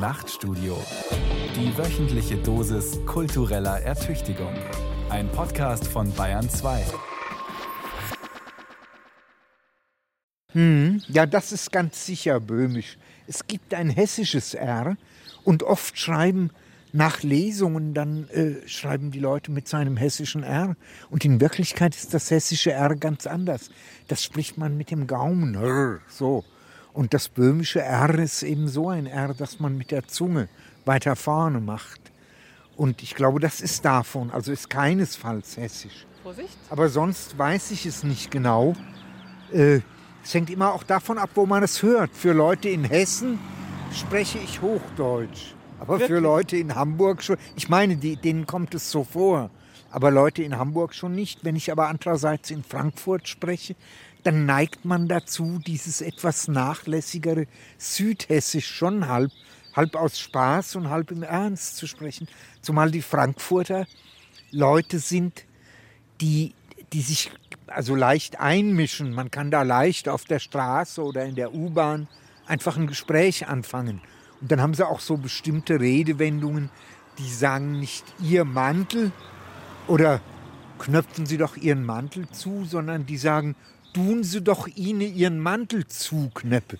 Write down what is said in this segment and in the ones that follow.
Nachtstudio. Die wöchentliche Dosis kultureller Ertüchtigung. Ein Podcast von Bayern 2. Hm, ja, das ist ganz sicher böhmisch. Es gibt ein hessisches R und oft schreiben nach Lesungen, dann äh, schreiben die Leute mit seinem hessischen R. Und in Wirklichkeit ist das hessische R ganz anders. Das spricht man mit dem Gaumen. So. Und das böhmische R ist eben so ein R, das man mit der Zunge weiter vorne macht. Und ich glaube, das ist davon, also ist keinesfalls hessisch. Vorsicht. Aber sonst weiß ich es nicht genau. Äh, es hängt immer auch davon ab, wo man es hört. Für Leute in Hessen spreche ich Hochdeutsch. Aber Wirklich? für Leute in Hamburg schon. Ich meine, die, denen kommt es so vor. Aber Leute in Hamburg schon nicht. Wenn ich aber andererseits in Frankfurt spreche, dann neigt man dazu, dieses etwas nachlässigere Südhessisch schon halb, halb aus Spaß und halb im Ernst zu sprechen. Zumal die Frankfurter Leute sind, die, die sich also leicht einmischen. Man kann da leicht auf der Straße oder in der U-Bahn einfach ein Gespräch anfangen. Und dann haben sie auch so bestimmte Redewendungen, die sagen nicht ihr Mantel oder knöpfen Sie doch Ihren Mantel zu, sondern die sagen, tun Sie doch ihnen Ihren Mantel zuknöpfe.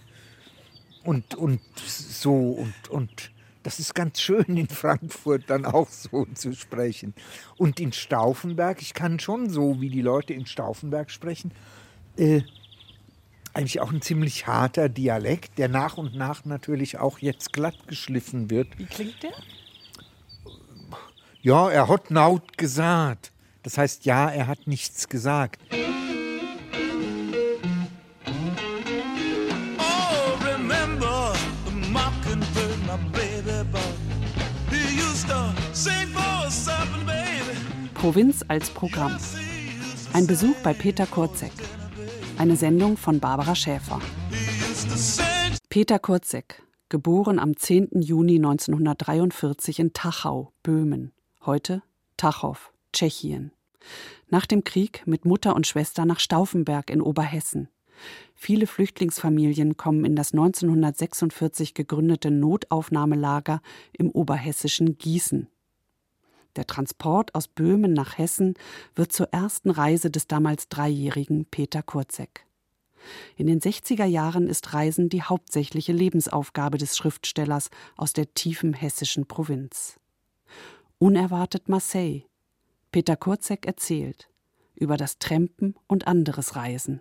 Und, und so, und, und das ist ganz schön in Frankfurt dann auch so zu sprechen. Und in Stauffenberg, ich kann schon so, wie die Leute in Stauffenberg sprechen, äh, eigentlich auch ein ziemlich harter Dialekt, der nach und nach natürlich auch jetzt glatt geschliffen wird. Wie klingt der? Ja, er hat naut gesagt. Das heißt, ja, er hat nichts gesagt. Provinz als Programm. Ein Besuch bei Peter Kurzek. Eine Sendung von Barbara Schäfer. Peter Kurzek, geboren am 10. Juni 1943 in Tachau, Böhmen. Heute Tachow, Tschechien. Nach dem Krieg mit Mutter und Schwester nach Stauffenberg in Oberhessen. Viele Flüchtlingsfamilien kommen in das 1946 gegründete Notaufnahmelager im oberhessischen Gießen. Der Transport aus Böhmen nach Hessen wird zur ersten Reise des damals dreijährigen Peter Kurzek. In den 60er Jahren ist Reisen die hauptsächliche Lebensaufgabe des Schriftstellers aus der tiefen hessischen Provinz. Unerwartet Marseille. Peter Kurzek erzählt über das Trampen und anderes Reisen.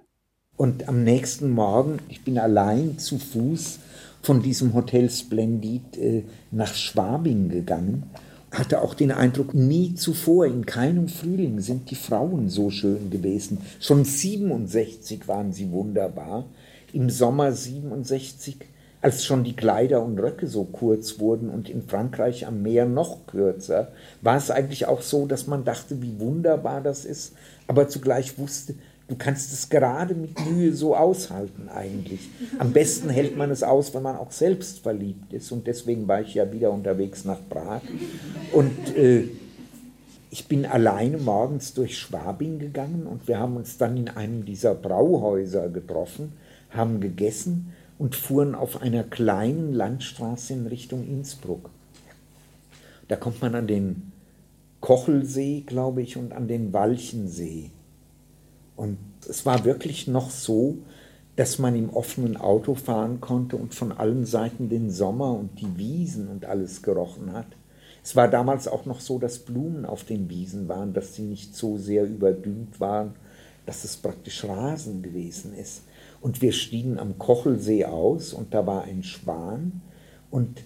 Und am nächsten Morgen, ich bin allein zu Fuß von diesem Hotel Splendid äh, nach Schwabing gegangen hatte auch den Eindruck, nie zuvor, in keinem Frühling sind die Frauen so schön gewesen. Schon 67 waren sie wunderbar. Im Sommer 67, als schon die Kleider und Röcke so kurz wurden und in Frankreich am Meer noch kürzer, war es eigentlich auch so, dass man dachte, wie wunderbar das ist, aber zugleich wusste, Du kannst es gerade mit Mühe so aushalten eigentlich. Am besten hält man es aus, wenn man auch selbst verliebt ist. Und deswegen war ich ja wieder unterwegs nach Prag. Und äh, ich bin alleine morgens durch Schwabing gegangen und wir haben uns dann in einem dieser Brauhäuser getroffen, haben gegessen und fuhren auf einer kleinen Landstraße in Richtung Innsbruck. Da kommt man an den Kochelsee, glaube ich, und an den Walchensee. Und es war wirklich noch so, dass man im offenen Auto fahren konnte und von allen Seiten den Sommer und die Wiesen und alles gerochen hat. Es war damals auch noch so, dass Blumen auf den Wiesen waren, dass sie nicht so sehr überdüngt waren, dass es praktisch Rasen gewesen ist. Und wir stiegen am Kochelsee aus und da war ein Schwan und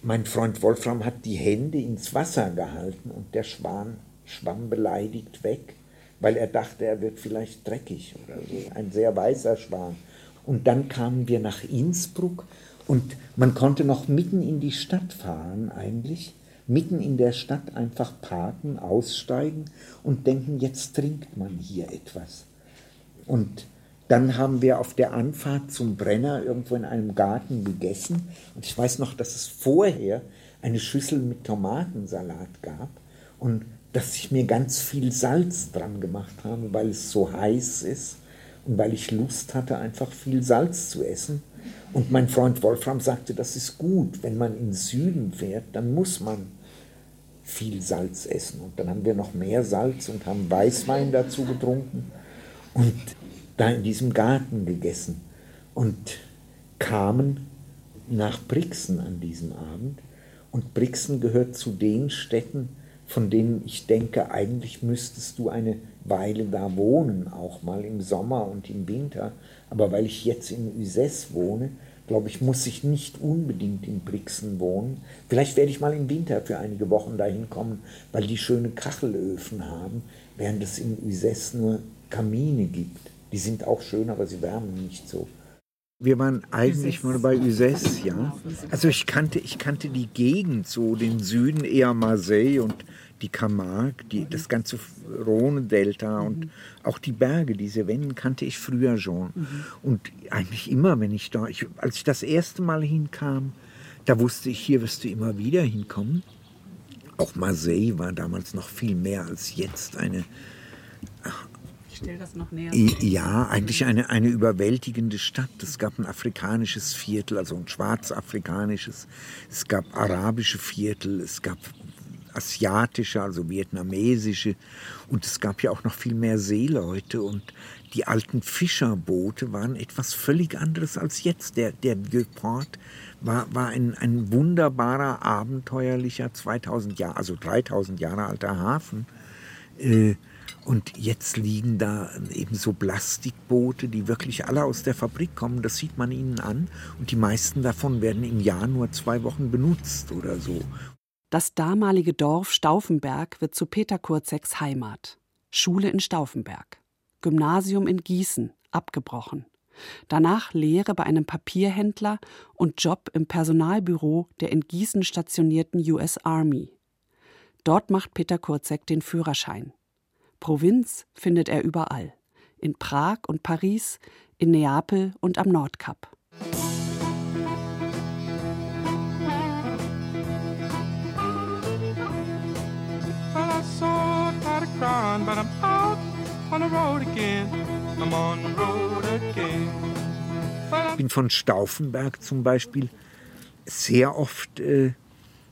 mein Freund Wolfram hat die Hände ins Wasser gehalten und der Schwan schwamm beleidigt weg weil er dachte, er wird vielleicht dreckig oder so. Ein sehr weißer Schwan. Und dann kamen wir nach Innsbruck und man konnte noch mitten in die Stadt fahren eigentlich, mitten in der Stadt einfach parken, aussteigen und denken, jetzt trinkt man hier etwas. Und dann haben wir auf der Anfahrt zum Brenner irgendwo in einem Garten gegessen. Und ich weiß noch, dass es vorher eine Schüssel mit Tomatensalat gab. Und dass ich mir ganz viel Salz dran gemacht habe, weil es so heiß ist und weil ich Lust hatte, einfach viel Salz zu essen. Und mein Freund Wolfram sagte, das ist gut, wenn man in den Süden fährt, dann muss man viel Salz essen. Und dann haben wir noch mehr Salz und haben Weißwein dazu getrunken und da in diesem Garten gegessen und kamen nach Brixen an diesem Abend. Und Brixen gehört zu den Städten, von denen ich denke, eigentlich müsstest du eine Weile da wohnen, auch mal im Sommer und im Winter. Aber weil ich jetzt in Uzès wohne, glaube ich, muss ich nicht unbedingt in Brixen wohnen. Vielleicht werde ich mal im Winter für einige Wochen dahin kommen, weil die schöne Kachelöfen haben, während es in Uzès nur Kamine gibt. Die sind auch schön, aber sie wärmen nicht so. Wir waren eigentlich mal bei Uzès, ja. Also ich kannte, ich kannte die Gegend, so den Süden eher Marseille und die Camargue, die, das ganze Rhone-Delta und auch die Berge, diese Wände kannte ich früher schon. Und eigentlich immer, wenn ich da, ich, als ich das erste Mal hinkam, da wusste ich, hier wirst du immer wieder hinkommen. Auch Marseille war damals noch viel mehr als jetzt eine stell das noch näher. Ja, eigentlich eine, eine überwältigende Stadt. Es gab ein afrikanisches Viertel, also ein schwarzafrikanisches. Es gab arabische Viertel, es gab asiatische, also vietnamesische. Und es gab ja auch noch viel mehr Seeleute. Und die alten Fischerboote waren etwas völlig anderes als jetzt. Der, der Vieux-Port war, war ein, ein wunderbarer, abenteuerlicher 2000 Jahre, also 3000 Jahre alter Hafen. Äh, und jetzt liegen da eben so Plastikboote, die wirklich alle aus der Fabrik kommen. Das sieht man ihnen an. Und die meisten davon werden im Jahr nur zwei Wochen benutzt oder so. Das damalige Dorf Stauffenberg wird zu Peter Kurzeks Heimat. Schule in Stauffenberg. Gymnasium in Gießen, abgebrochen. Danach Lehre bei einem Papierhändler und Job im Personalbüro der in Gießen stationierten US Army. Dort macht Peter Kurzek den Führerschein. Provinz findet er überall. In Prag und Paris, in Neapel und am Nordkap. Ich bin von Stauffenberg zum Beispiel sehr oft äh,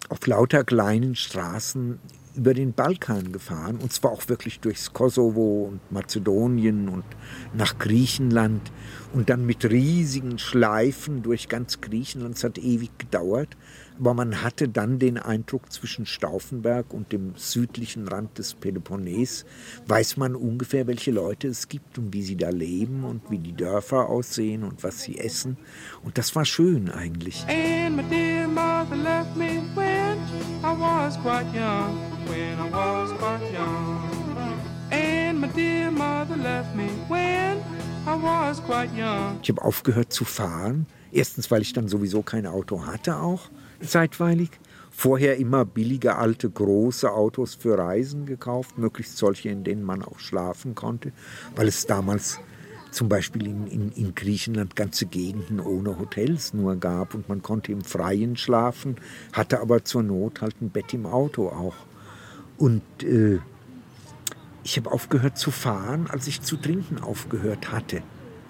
auf lauter kleinen Straßen über den Balkan gefahren, und zwar auch wirklich durchs Kosovo und Mazedonien und nach Griechenland und dann mit riesigen Schleifen durch ganz Griechenland. Es hat ewig gedauert, aber man hatte dann den Eindruck, zwischen Stauffenberg und dem südlichen Rand des Peloponnes weiß man ungefähr, welche Leute es gibt und wie sie da leben und wie die Dörfer aussehen und was sie essen. Und das war schön eigentlich. And mother left me when I was quite young when I was quite young. And my dear mother left me when I was quite young. Ich habe aufgehört zu fahren. Erstens, weil ich dann sowieso kein Auto hatte, auch zeitweilig. Vorher immer billige alte große Autos für Reisen gekauft, möglichst solche, in denen man auch schlafen konnte, weil es damals zum Beispiel in, in, in, Griechenland ganze Gegenden ohne Hotels nur gab und man konnte im Freien schlafen, hatte aber zur Not halt ein Bett im Auto auch. Und äh, ich habe aufgehört zu fahren, als ich zu trinken aufgehört hatte.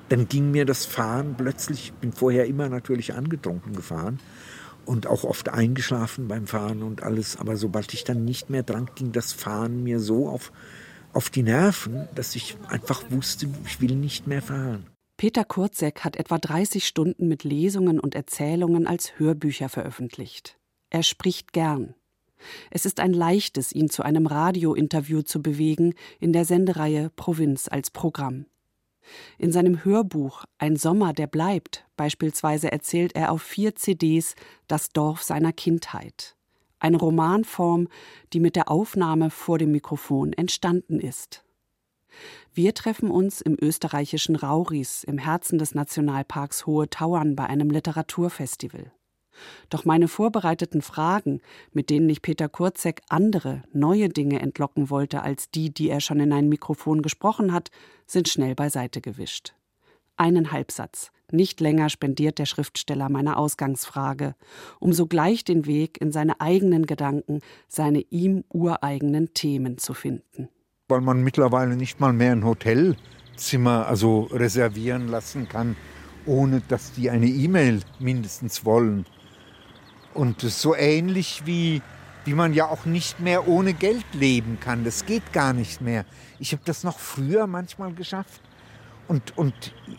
Dann ging mir das Fahren plötzlich, ich bin vorher immer natürlich angetrunken gefahren und auch oft eingeschlafen beim Fahren und alles, aber sobald ich dann nicht mehr trank, ging das Fahren mir so auf, auf die Nerven, dass ich einfach wusste, ich will nicht mehr fahren. Peter Kurzek hat etwa 30 Stunden mit Lesungen und Erzählungen als Hörbücher veröffentlicht. Er spricht gern. Es ist ein leichtes, ihn zu einem Radiointerview zu bewegen in der Sendereihe Provinz als Programm. In seinem Hörbuch Ein Sommer, der bleibt beispielsweise erzählt er auf vier CDs das Dorf seiner Kindheit. Eine Romanform, die mit der Aufnahme vor dem Mikrofon entstanden ist. Wir treffen uns im österreichischen Rauris im Herzen des Nationalparks Hohe Tauern bei einem Literaturfestival. Doch meine vorbereiteten Fragen, mit denen ich Peter Kurzek andere, neue Dinge entlocken wollte als die, die er schon in ein Mikrofon gesprochen hat, sind schnell beiseite gewischt. Einen Halbsatz, nicht länger spendiert der Schriftsteller meiner Ausgangsfrage, um sogleich den Weg in seine eigenen Gedanken, seine ihm ureigenen Themen zu finden. Weil man mittlerweile nicht mal mehr ein Hotelzimmer also reservieren lassen kann ohne dass die eine E-Mail mindestens wollen. Und so ähnlich wie, wie man ja auch nicht mehr ohne Geld leben kann. Das geht gar nicht mehr. Ich habe das noch früher manchmal geschafft. Und, und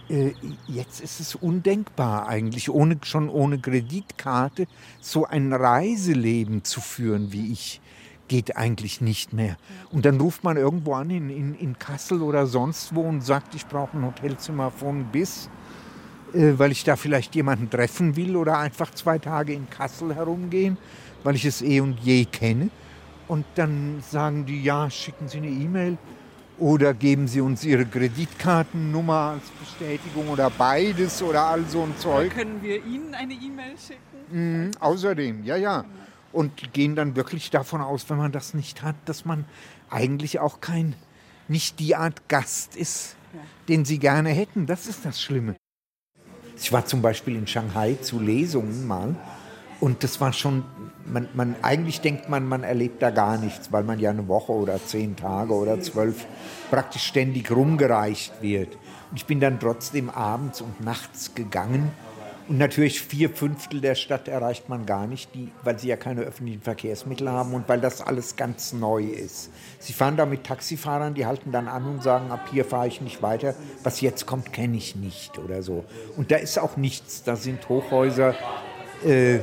äh, jetzt ist es undenkbar eigentlich, ohne, schon ohne Kreditkarte so ein Reiseleben zu führen, wie ich geht eigentlich nicht mehr. Und dann ruft man irgendwo an in, in, in Kassel oder sonst wo und sagt, ich brauche ein Hotelzimmer von bis. Äh, weil ich da vielleicht jemanden treffen will oder einfach zwei Tage in Kassel herumgehen, weil ich es eh und je kenne. Und dann sagen die, ja, schicken Sie eine E-Mail oder geben Sie uns Ihre Kreditkartennummer als Bestätigung oder beides oder all so ein Zeug. Oder können wir Ihnen eine E-Mail schicken? Mhm, außerdem, ja, ja. Und gehen dann wirklich davon aus, wenn man das nicht hat, dass man eigentlich auch kein, nicht die Art Gast ist, ja. den sie gerne hätten. Das ist das Schlimme. Ich war zum Beispiel in Shanghai zu Lesungen mal und das war schon, man, man, eigentlich denkt man, man erlebt da gar nichts, weil man ja eine Woche oder zehn Tage oder zwölf praktisch ständig rumgereicht wird. Und ich bin dann trotzdem abends und nachts gegangen und natürlich vier Fünftel der Stadt erreicht man gar nicht, die, weil sie ja keine öffentlichen Verkehrsmittel haben und weil das alles ganz neu ist. Sie fahren da mit Taxifahrern, die halten dann an und sagen, ab hier fahre ich nicht weiter. Was jetzt kommt, kenne ich nicht oder so. Und da ist auch nichts. Da sind Hochhäuser, äh,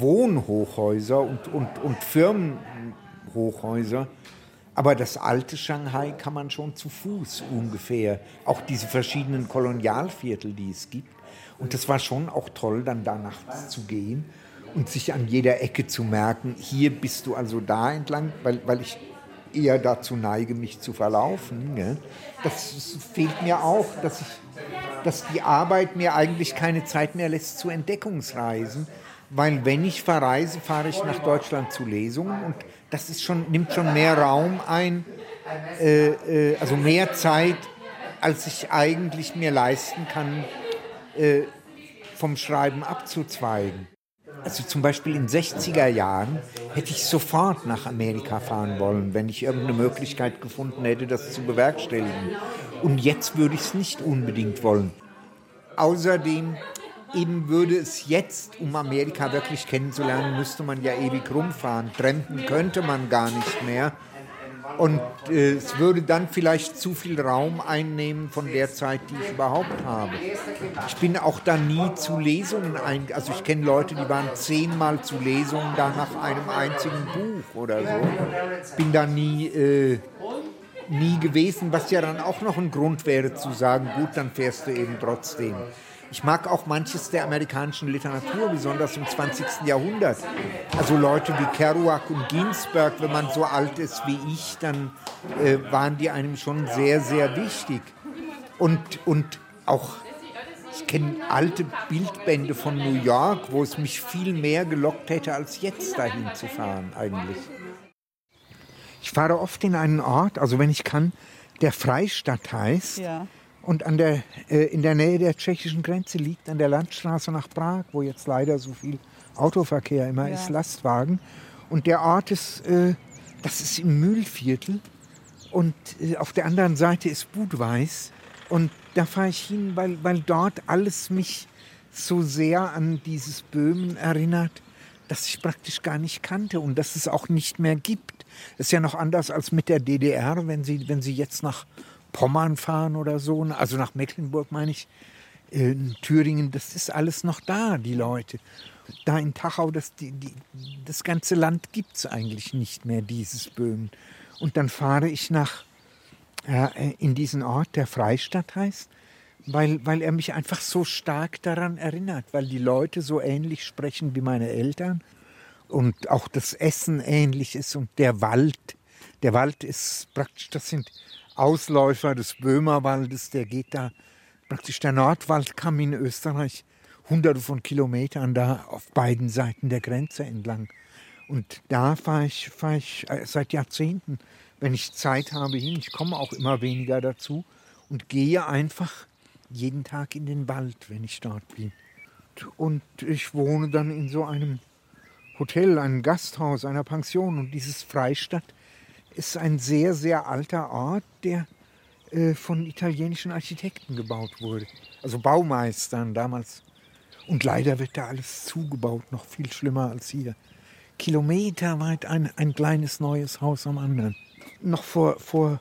Wohnhochhäuser und, und, und Firmenhochhäuser. Aber das alte Shanghai kann man schon zu Fuß ungefähr. Auch diese verschiedenen Kolonialviertel, die es gibt und das war schon auch toll, dann da nachts zu gehen und sich an jeder Ecke zu merken, hier bist du also da entlang, weil, weil ich eher dazu neige, mich zu verlaufen. Ne? Das fehlt mir auch, dass, ich, dass die Arbeit mir eigentlich keine Zeit mehr lässt zu Entdeckungsreisen. Weil wenn ich verreise, fahre ich nach Deutschland zu Lesungen und das ist schon, nimmt schon mehr Raum ein, äh, äh, also mehr Zeit, als ich eigentlich mir leisten kann, äh, vom Schreiben abzuzweigen. Also zum Beispiel in 60er Jahren hätte ich sofort nach Amerika fahren wollen, wenn ich irgendeine Möglichkeit gefunden hätte, das zu bewerkstelligen. Und jetzt würde ich es nicht unbedingt wollen. Außerdem eben würde es jetzt, um Amerika wirklich kennenzulernen, müsste man ja ewig rumfahren. Trampen könnte man gar nicht mehr. Und äh, es würde dann vielleicht zu viel Raum einnehmen von der Zeit, die ich überhaupt habe. Ich bin auch da nie zu Lesungen ein. Also ich kenne Leute, die waren zehnmal zu Lesungen da nach einem einzigen Buch oder so. Bin da nie, äh, nie gewesen, was ja dann auch noch ein Grund wäre zu sagen, gut, dann fährst du eben trotzdem. Ich mag auch manches der amerikanischen Literatur, besonders im 20. Jahrhundert. Also Leute wie Kerouac und Ginsberg, wenn man so alt ist wie ich, dann äh, waren die einem schon sehr, sehr wichtig. Und, und auch, ich kenne alte Bildbände von New York, wo es mich viel mehr gelockt hätte, als jetzt dahin zu fahren eigentlich. Ich fahre oft in einen Ort, also wenn ich kann, der Freistadt heißt. Ja und an der, äh, in der Nähe der tschechischen Grenze liegt, an der Landstraße nach Prag, wo jetzt leider so viel Autoverkehr immer ja. ist, Lastwagen. Und der Ort ist, äh, das ist im Mühlviertel und äh, auf der anderen Seite ist Budweis. Und da fahre ich hin, weil, weil dort alles mich so sehr an dieses Böhmen erinnert, das ich praktisch gar nicht kannte und das es auch nicht mehr gibt. Das ist ja noch anders als mit der DDR, wenn Sie, wenn Sie jetzt nach Pommern fahren oder so, also nach Mecklenburg meine ich, in Thüringen, das ist alles noch da, die Leute. Da in Tachau, das, die, die, das ganze Land gibt es eigentlich nicht mehr, dieses Böhmen. Und dann fahre ich nach, äh, in diesen Ort, der Freistadt heißt, weil, weil er mich einfach so stark daran erinnert, weil die Leute so ähnlich sprechen wie meine Eltern und auch das Essen ähnlich ist und der Wald. Der Wald ist praktisch, das sind Ausläufer des Böhmerwaldes, der geht da praktisch der Nordwaldkamm in Österreich hunderte von Kilometern da auf beiden Seiten der Grenze entlang. Und da fahre ich, fahr ich äh, seit Jahrzehnten, wenn ich Zeit habe, hin. Ich komme auch immer weniger dazu und gehe einfach jeden Tag in den Wald, wenn ich dort bin. Und ich wohne dann in so einem Hotel, einem Gasthaus, einer Pension. Und dieses Freistadt ist ein sehr, sehr alter Ort, der äh, von italienischen Architekten gebaut wurde. Also Baumeistern damals. Und leider wird da alles zugebaut, noch viel schlimmer als hier. Kilometerweit ein, ein kleines neues Haus am anderen. Noch vor, vor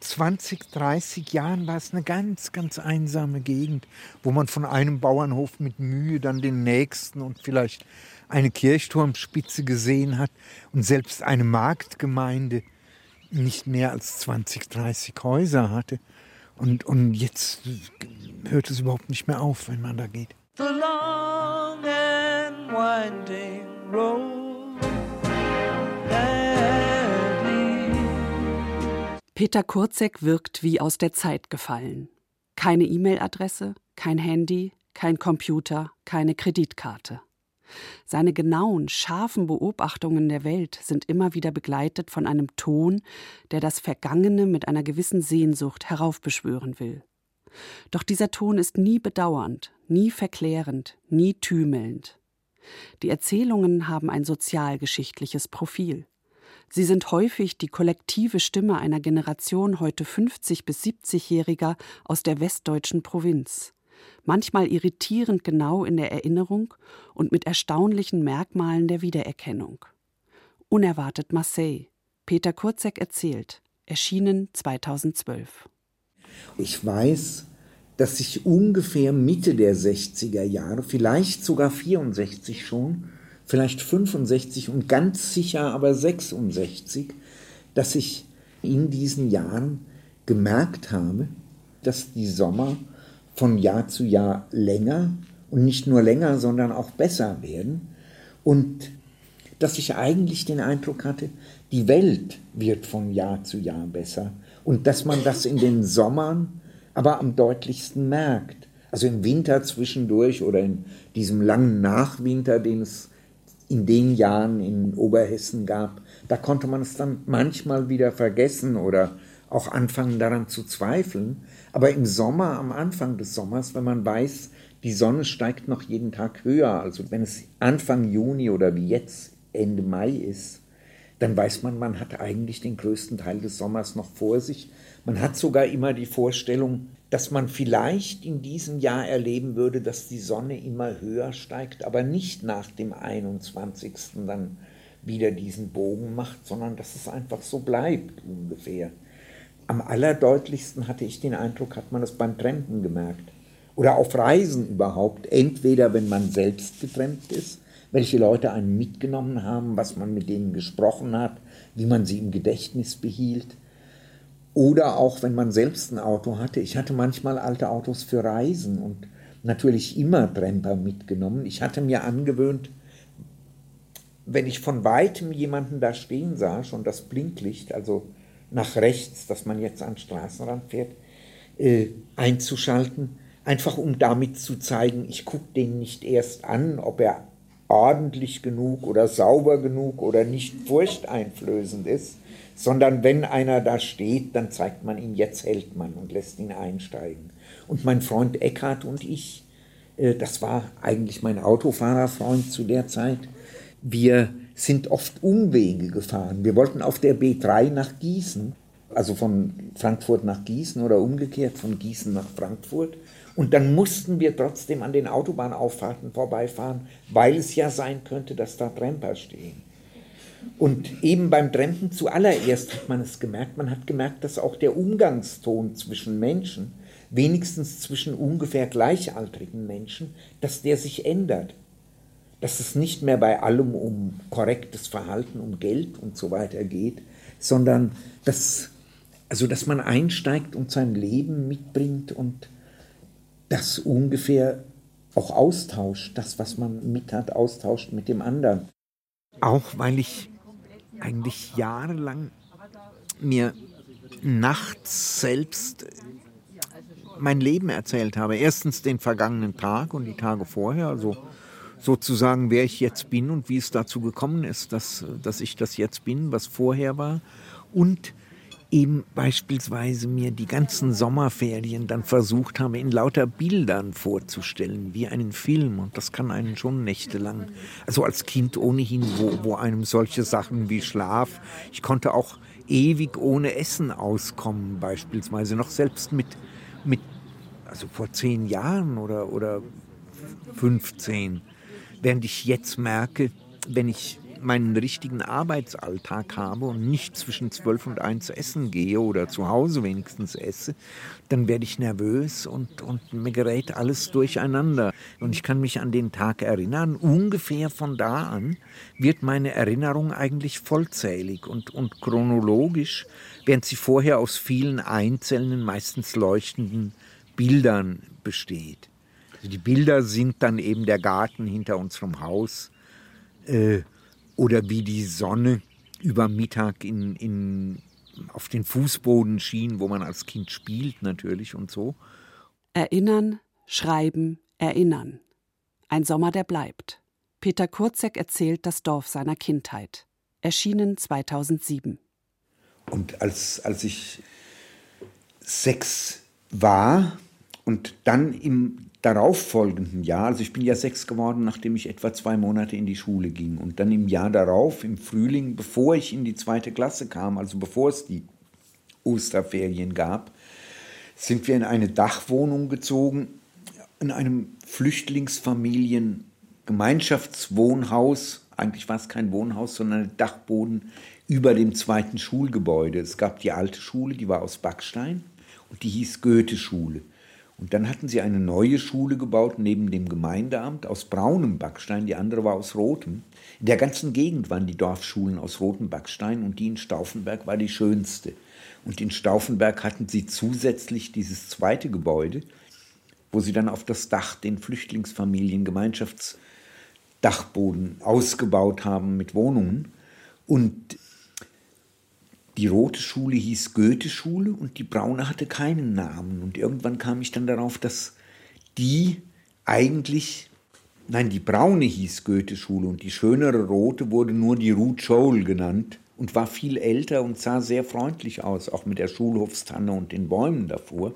20, 30 Jahren war es eine ganz, ganz einsame Gegend, wo man von einem Bauernhof mit Mühe dann den nächsten und vielleicht eine Kirchturmspitze gesehen hat und selbst eine Marktgemeinde nicht mehr als 20, 30 Häuser hatte. Und, und jetzt hört es überhaupt nicht mehr auf, wenn man da geht. The long and winding road Peter Kurzek wirkt wie aus der Zeit gefallen. Keine E-Mail-Adresse, kein Handy, kein Computer, keine Kreditkarte. Seine genauen, scharfen Beobachtungen der Welt sind immer wieder begleitet von einem Ton, der das Vergangene mit einer gewissen Sehnsucht heraufbeschwören will. Doch dieser Ton ist nie bedauernd, nie verklärend, nie tümelnd. Die Erzählungen haben ein sozialgeschichtliches Profil. Sie sind häufig die kollektive Stimme einer Generation heute 50 bis 70-Jähriger aus der westdeutschen Provinz. Manchmal irritierend genau in der Erinnerung und mit erstaunlichen Merkmalen der Wiedererkennung. Unerwartet Marseille. Peter Kurzek erzählt. Erschienen 2012. Ich weiß, dass ich ungefähr Mitte der 60er Jahre, vielleicht sogar 64 schon, vielleicht 65 und ganz sicher aber 66, dass ich in diesen Jahren gemerkt habe, dass die Sommer von Jahr zu Jahr länger und nicht nur länger, sondern auch besser werden und dass ich eigentlich den Eindruck hatte, die Welt wird von Jahr zu Jahr besser und dass man das in den Sommern aber am deutlichsten merkt. Also im Winter zwischendurch oder in diesem langen Nachwinter, den es in den Jahren in Oberhessen gab, da konnte man es dann manchmal wieder vergessen oder auch anfangen daran zu zweifeln. Aber im Sommer, am Anfang des Sommers, wenn man weiß, die Sonne steigt noch jeden Tag höher, also wenn es Anfang Juni oder wie jetzt Ende Mai ist, dann weiß man, man hat eigentlich den größten Teil des Sommers noch vor sich. Man hat sogar immer die Vorstellung, dass man vielleicht in diesem Jahr erleben würde, dass die Sonne immer höher steigt, aber nicht nach dem 21. dann wieder diesen Bogen macht, sondern dass es einfach so bleibt ungefähr. Am allerdeutlichsten hatte ich den Eindruck, hat man das beim Trampen gemerkt. Oder auf Reisen überhaupt. Entweder wenn man selbst getrennt ist, welche Leute einen mitgenommen haben, was man mit denen gesprochen hat, wie man sie im Gedächtnis behielt oder auch, wenn man selbst ein Auto hatte. Ich hatte manchmal alte Autos für Reisen und natürlich immer Tremper mitgenommen. Ich hatte mir angewöhnt, wenn ich von weitem jemanden da stehen sah, schon das Blinklicht, also nach rechts, dass man jetzt am Straßenrand fährt, äh, einzuschalten, einfach um damit zu zeigen, ich gucke den nicht erst an, ob er ordentlich genug oder sauber genug oder nicht furchteinflößend ist, sondern wenn einer da steht, dann zeigt man ihm, jetzt hält man und lässt ihn einsteigen. Und mein Freund Eckhard und ich, äh, das war eigentlich mein Autofahrerfreund zu der Zeit, wir sind oft Umwege gefahren. Wir wollten auf der B3 nach Gießen, also von Frankfurt nach Gießen oder umgekehrt von Gießen nach Frankfurt. Und dann mussten wir trotzdem an den Autobahnauffahrten vorbeifahren, weil es ja sein könnte, dass da Tremper stehen. Und eben beim Trampen zuallererst hat man es gemerkt, man hat gemerkt, dass auch der Umgangston zwischen Menschen, wenigstens zwischen ungefähr gleichaltrigen Menschen, dass der sich ändert. Dass es nicht mehr bei allem um korrektes Verhalten, um Geld und so weiter geht, sondern dass, also dass man einsteigt und sein Leben mitbringt und das ungefähr auch austauscht, das, was man mit hat, austauscht mit dem anderen. Auch weil ich eigentlich jahrelang mir nachts selbst mein Leben erzählt habe. Erstens den vergangenen Tag und die Tage vorher, also sozusagen, wer ich jetzt bin und wie es dazu gekommen ist, dass, dass ich das jetzt bin, was vorher war. Und eben beispielsweise mir die ganzen Sommerferien dann versucht habe, in lauter Bildern vorzustellen, wie einen Film. Und das kann einen schon nächtelang, also als Kind ohnehin, wo, wo einem solche Sachen wie Schlaf, ich konnte auch ewig ohne Essen auskommen, beispielsweise noch selbst mit, mit also vor zehn Jahren oder, oder 15. Während ich jetzt merke, wenn ich meinen richtigen Arbeitsalltag habe und nicht zwischen zwölf und eins essen gehe oder zu Hause wenigstens esse, dann werde ich nervös und, und mir gerät alles durcheinander. Und ich kann mich an den Tag erinnern. Ungefähr von da an wird meine Erinnerung eigentlich vollzählig und, und chronologisch, während sie vorher aus vielen einzelnen, meistens leuchtenden Bildern besteht. Also die Bilder sind dann eben der Garten hinter unserem Haus, äh, oder wie die Sonne über Mittag in, in, auf den Fußboden schien, wo man als Kind spielt natürlich und so. Erinnern, schreiben, erinnern. Ein Sommer, der bleibt. Peter Kurzek erzählt das Dorf seiner Kindheit. Erschienen 2007. Und als, als ich sechs war und dann im darauffolgenden Jahr, also ich bin ja sechs geworden, nachdem ich etwa zwei Monate in die Schule ging. Und dann im Jahr darauf, im Frühling, bevor ich in die zweite Klasse kam, also bevor es die Osterferien gab, sind wir in eine Dachwohnung gezogen, in einem Flüchtlingsfamilien-Gemeinschaftswohnhaus. Eigentlich war es kein Wohnhaus, sondern ein Dachboden über dem zweiten Schulgebäude. Es gab die alte Schule, die war aus Backstein und die hieß Goethe-Schule. Und dann hatten sie eine neue Schule gebaut neben dem Gemeindeamt aus braunem Backstein, die andere war aus rotem. In der ganzen Gegend waren die Dorfschulen aus rotem Backstein und die in Stauffenberg war die schönste. Und in Stauffenberg hatten sie zusätzlich dieses zweite Gebäude, wo sie dann auf das Dach den Flüchtlingsfamilien Gemeinschaftsdachboden ausgebaut haben mit Wohnungen. Und die rote Schule hieß Goethe-Schule und die braune hatte keinen Namen. Und irgendwann kam ich dann darauf, dass die eigentlich, nein, die braune hieß Goethe-Schule und die schönere rote wurde nur die Ruth Scholl genannt und war viel älter und sah sehr freundlich aus, auch mit der Schulhofstanne und den Bäumen davor.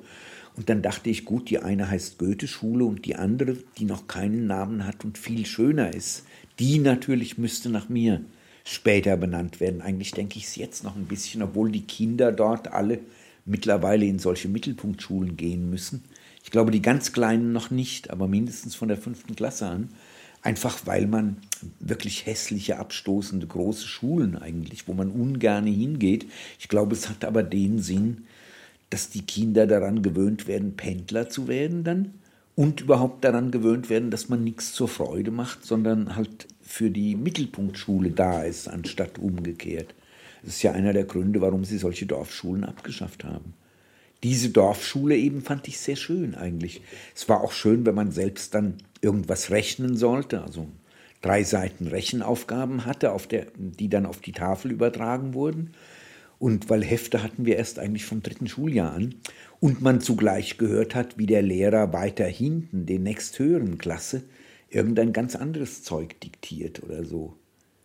Und dann dachte ich, gut, die eine heißt Goethe-Schule und die andere, die noch keinen Namen hat und viel schöner ist, die natürlich müsste nach mir später benannt werden. Eigentlich denke ich es jetzt noch ein bisschen, obwohl die Kinder dort alle mittlerweile in solche Mittelpunktschulen gehen müssen. Ich glaube, die ganz Kleinen noch nicht, aber mindestens von der fünften Klasse an. Einfach weil man wirklich hässliche, abstoßende, große Schulen eigentlich, wo man ungern hingeht. Ich glaube, es hat aber den Sinn, dass die Kinder daran gewöhnt werden, Pendler zu werden dann und überhaupt daran gewöhnt werden, dass man nichts zur Freude macht, sondern halt für die Mittelpunktschule da ist, anstatt umgekehrt. Das ist ja einer der Gründe, warum sie solche Dorfschulen abgeschafft haben. Diese Dorfschule eben fand ich sehr schön eigentlich. Es war auch schön, wenn man selbst dann irgendwas rechnen sollte, also drei Seiten Rechenaufgaben hatte, der, die dann auf die Tafel übertragen wurden. Und weil Hefte hatten wir erst eigentlich vom dritten Schuljahr an und man zugleich gehört hat, wie der Lehrer weiter hinten, den nächsthöheren Klasse, irgendein ganz anderes Zeug diktiert oder so.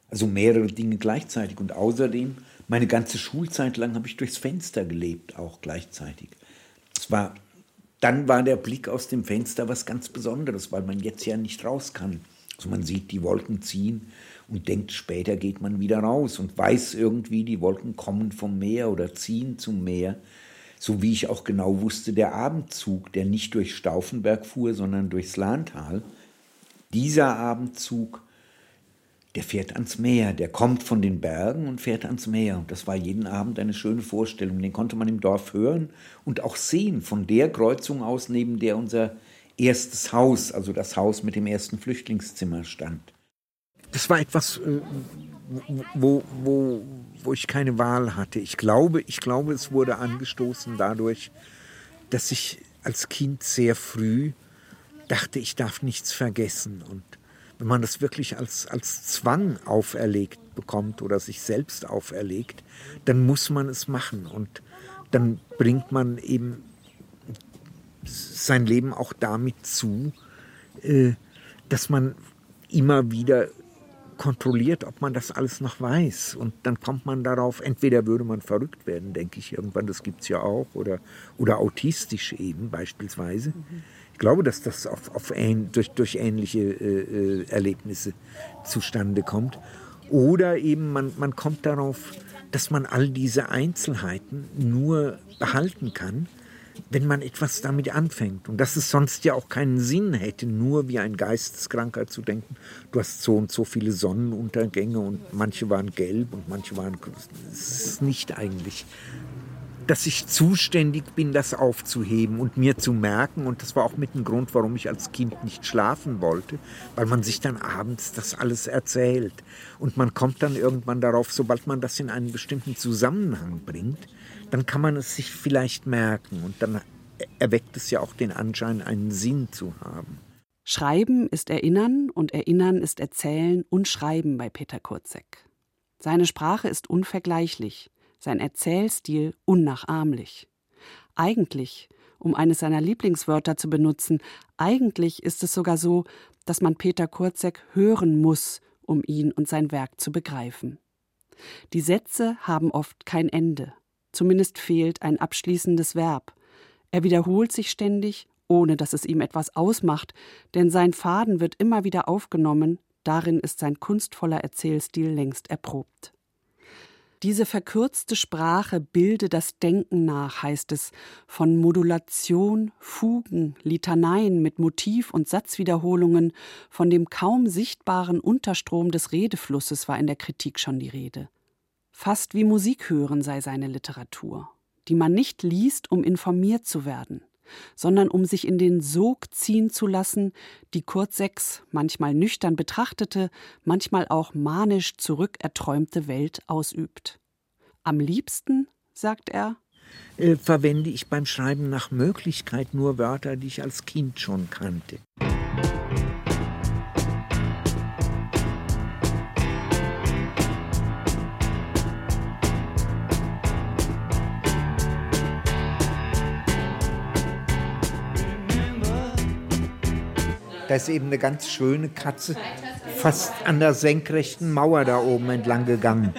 Also mehrere Dinge gleichzeitig. Und außerdem, meine ganze Schulzeit lang habe ich durchs Fenster gelebt, auch gleichzeitig. Es war, dann war der Blick aus dem Fenster was ganz Besonderes, weil man jetzt ja nicht raus kann. Also man sieht die Wolken ziehen und denkt, später geht man wieder raus und weiß irgendwie, die Wolken kommen vom Meer oder ziehen zum Meer. So wie ich auch genau wusste, der Abendzug, der nicht durch Stauffenberg fuhr, sondern durchs Lahntal, dieser Abendzug, der fährt ans Meer, der kommt von den Bergen und fährt ans Meer. Und das war jeden Abend eine schöne Vorstellung. Den konnte man im Dorf hören und auch sehen, von der Kreuzung aus, neben der unser erstes Haus, also das Haus mit dem ersten Flüchtlingszimmer stand. Das war etwas, äh, wo, wo, wo ich keine Wahl hatte. Ich glaube, ich glaube, es wurde angestoßen dadurch, dass ich als Kind sehr früh dachte, ich darf nichts vergessen. Und wenn man das wirklich als, als Zwang auferlegt bekommt oder sich selbst auferlegt, dann muss man es machen. Und dann bringt man eben sein Leben auch damit zu, äh, dass man immer wieder kontrolliert, ob man das alles noch weiß. Und dann kommt man darauf, entweder würde man verrückt werden, denke ich irgendwann, das gibt es ja auch, oder, oder autistisch eben beispielsweise. Mhm glaube, dass das auf, auf ähn, durch, durch ähnliche äh, äh, Erlebnisse zustande kommt. Oder eben man, man kommt darauf, dass man all diese Einzelheiten nur behalten kann, wenn man etwas damit anfängt. Und dass es sonst ja auch keinen Sinn hätte, nur wie ein Geisteskranker zu denken, du hast so und so viele Sonnenuntergänge und manche waren gelb und manche waren. Das ist nicht eigentlich dass ich zuständig bin, das aufzuheben und mir zu merken. Und das war auch mit dem Grund, warum ich als Kind nicht schlafen wollte, weil man sich dann abends das alles erzählt. Und man kommt dann irgendwann darauf, sobald man das in einen bestimmten Zusammenhang bringt, dann kann man es sich vielleicht merken. Und dann erweckt es ja auch den Anschein, einen Sinn zu haben. Schreiben ist Erinnern und Erinnern ist Erzählen und Schreiben bei Peter Kurzek. Seine Sprache ist unvergleichlich sein Erzählstil unnachahmlich. Eigentlich, um eines seiner Lieblingswörter zu benutzen, eigentlich ist es sogar so, dass man Peter Kurzek hören muss, um ihn und sein Werk zu begreifen. Die Sätze haben oft kein Ende, zumindest fehlt ein abschließendes Verb. Er wiederholt sich ständig, ohne dass es ihm etwas ausmacht, denn sein Faden wird immer wieder aufgenommen, darin ist sein kunstvoller Erzählstil längst erprobt. Diese verkürzte Sprache bilde das Denken nach, heißt es, von Modulation, Fugen, Litaneien mit Motiv- und Satzwiederholungen, von dem kaum sichtbaren Unterstrom des Redeflusses war in der Kritik schon die Rede. Fast wie Musik hören sei seine Literatur, die man nicht liest, um informiert zu werden, sondern um sich in den Sog ziehen zu lassen, die Kurt manchmal nüchtern betrachtete, manchmal auch manisch zurückerträumte Welt ausübt. Am liebsten, sagt er, äh, verwende ich beim Schreiben nach Möglichkeit nur Wörter, die ich als Kind schon kannte. Da ist eben eine ganz schöne Katze fast an der senkrechten Mauer da oben entlang gegangen.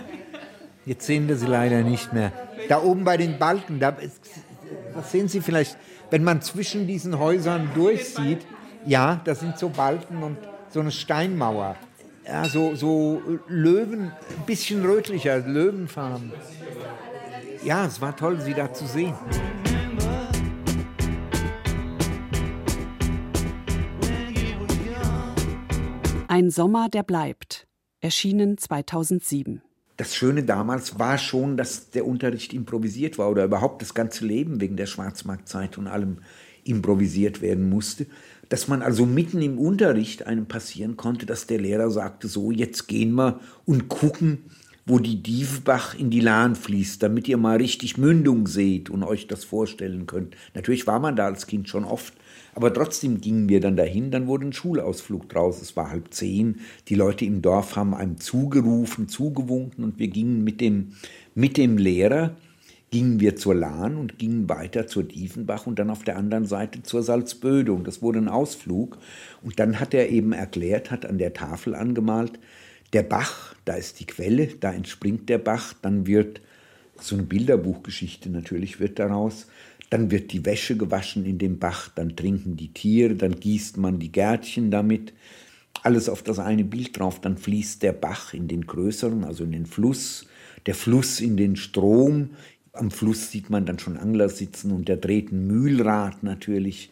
Jetzt sehen wir sie leider nicht mehr. Da oben bei den Balken, da das sehen Sie vielleicht, wenn man zwischen diesen Häusern durchsieht, ja, da sind so Balken und so eine Steinmauer. Ja, so, so Löwen, ein bisschen rötlicher, Löwenfarben. Ja, es war toll, sie da zu sehen. Ein Sommer, der bleibt. Erschienen 2007. Das Schöne damals war schon, dass der Unterricht improvisiert war oder überhaupt das ganze Leben wegen der Schwarzmarktzeit und allem improvisiert werden musste. Dass man also mitten im Unterricht einem passieren konnte, dass der Lehrer sagte, so, jetzt gehen wir und gucken, wo die Diefbach in die Lahn fließt, damit ihr mal richtig Mündung seht und euch das vorstellen könnt. Natürlich war man da als Kind schon oft, aber trotzdem gingen wir dann dahin, dann wurde ein Schulausflug draus. Es war halb zehn. Die Leute im Dorf haben einem zugerufen, zugewunken und wir gingen mit dem, mit dem Lehrer, gingen wir zur Lahn und gingen weiter zur Diefenbach und dann auf der anderen Seite zur Salzböde. Und das wurde ein Ausflug. Und dann hat er eben erklärt, hat an der Tafel angemalt, der Bach, da ist die Quelle, da entspringt der Bach, dann wird so eine Bilderbuchgeschichte natürlich wird daraus. Dann wird die Wäsche gewaschen in dem Bach, dann trinken die Tiere, dann gießt man die Gärtchen damit. Alles auf das eine Bild drauf, dann fließt der Bach in den größeren, also in den Fluss, der Fluss in den Strom. Am Fluss sieht man dann schon Angler sitzen und der dreht ein Mühlrad natürlich.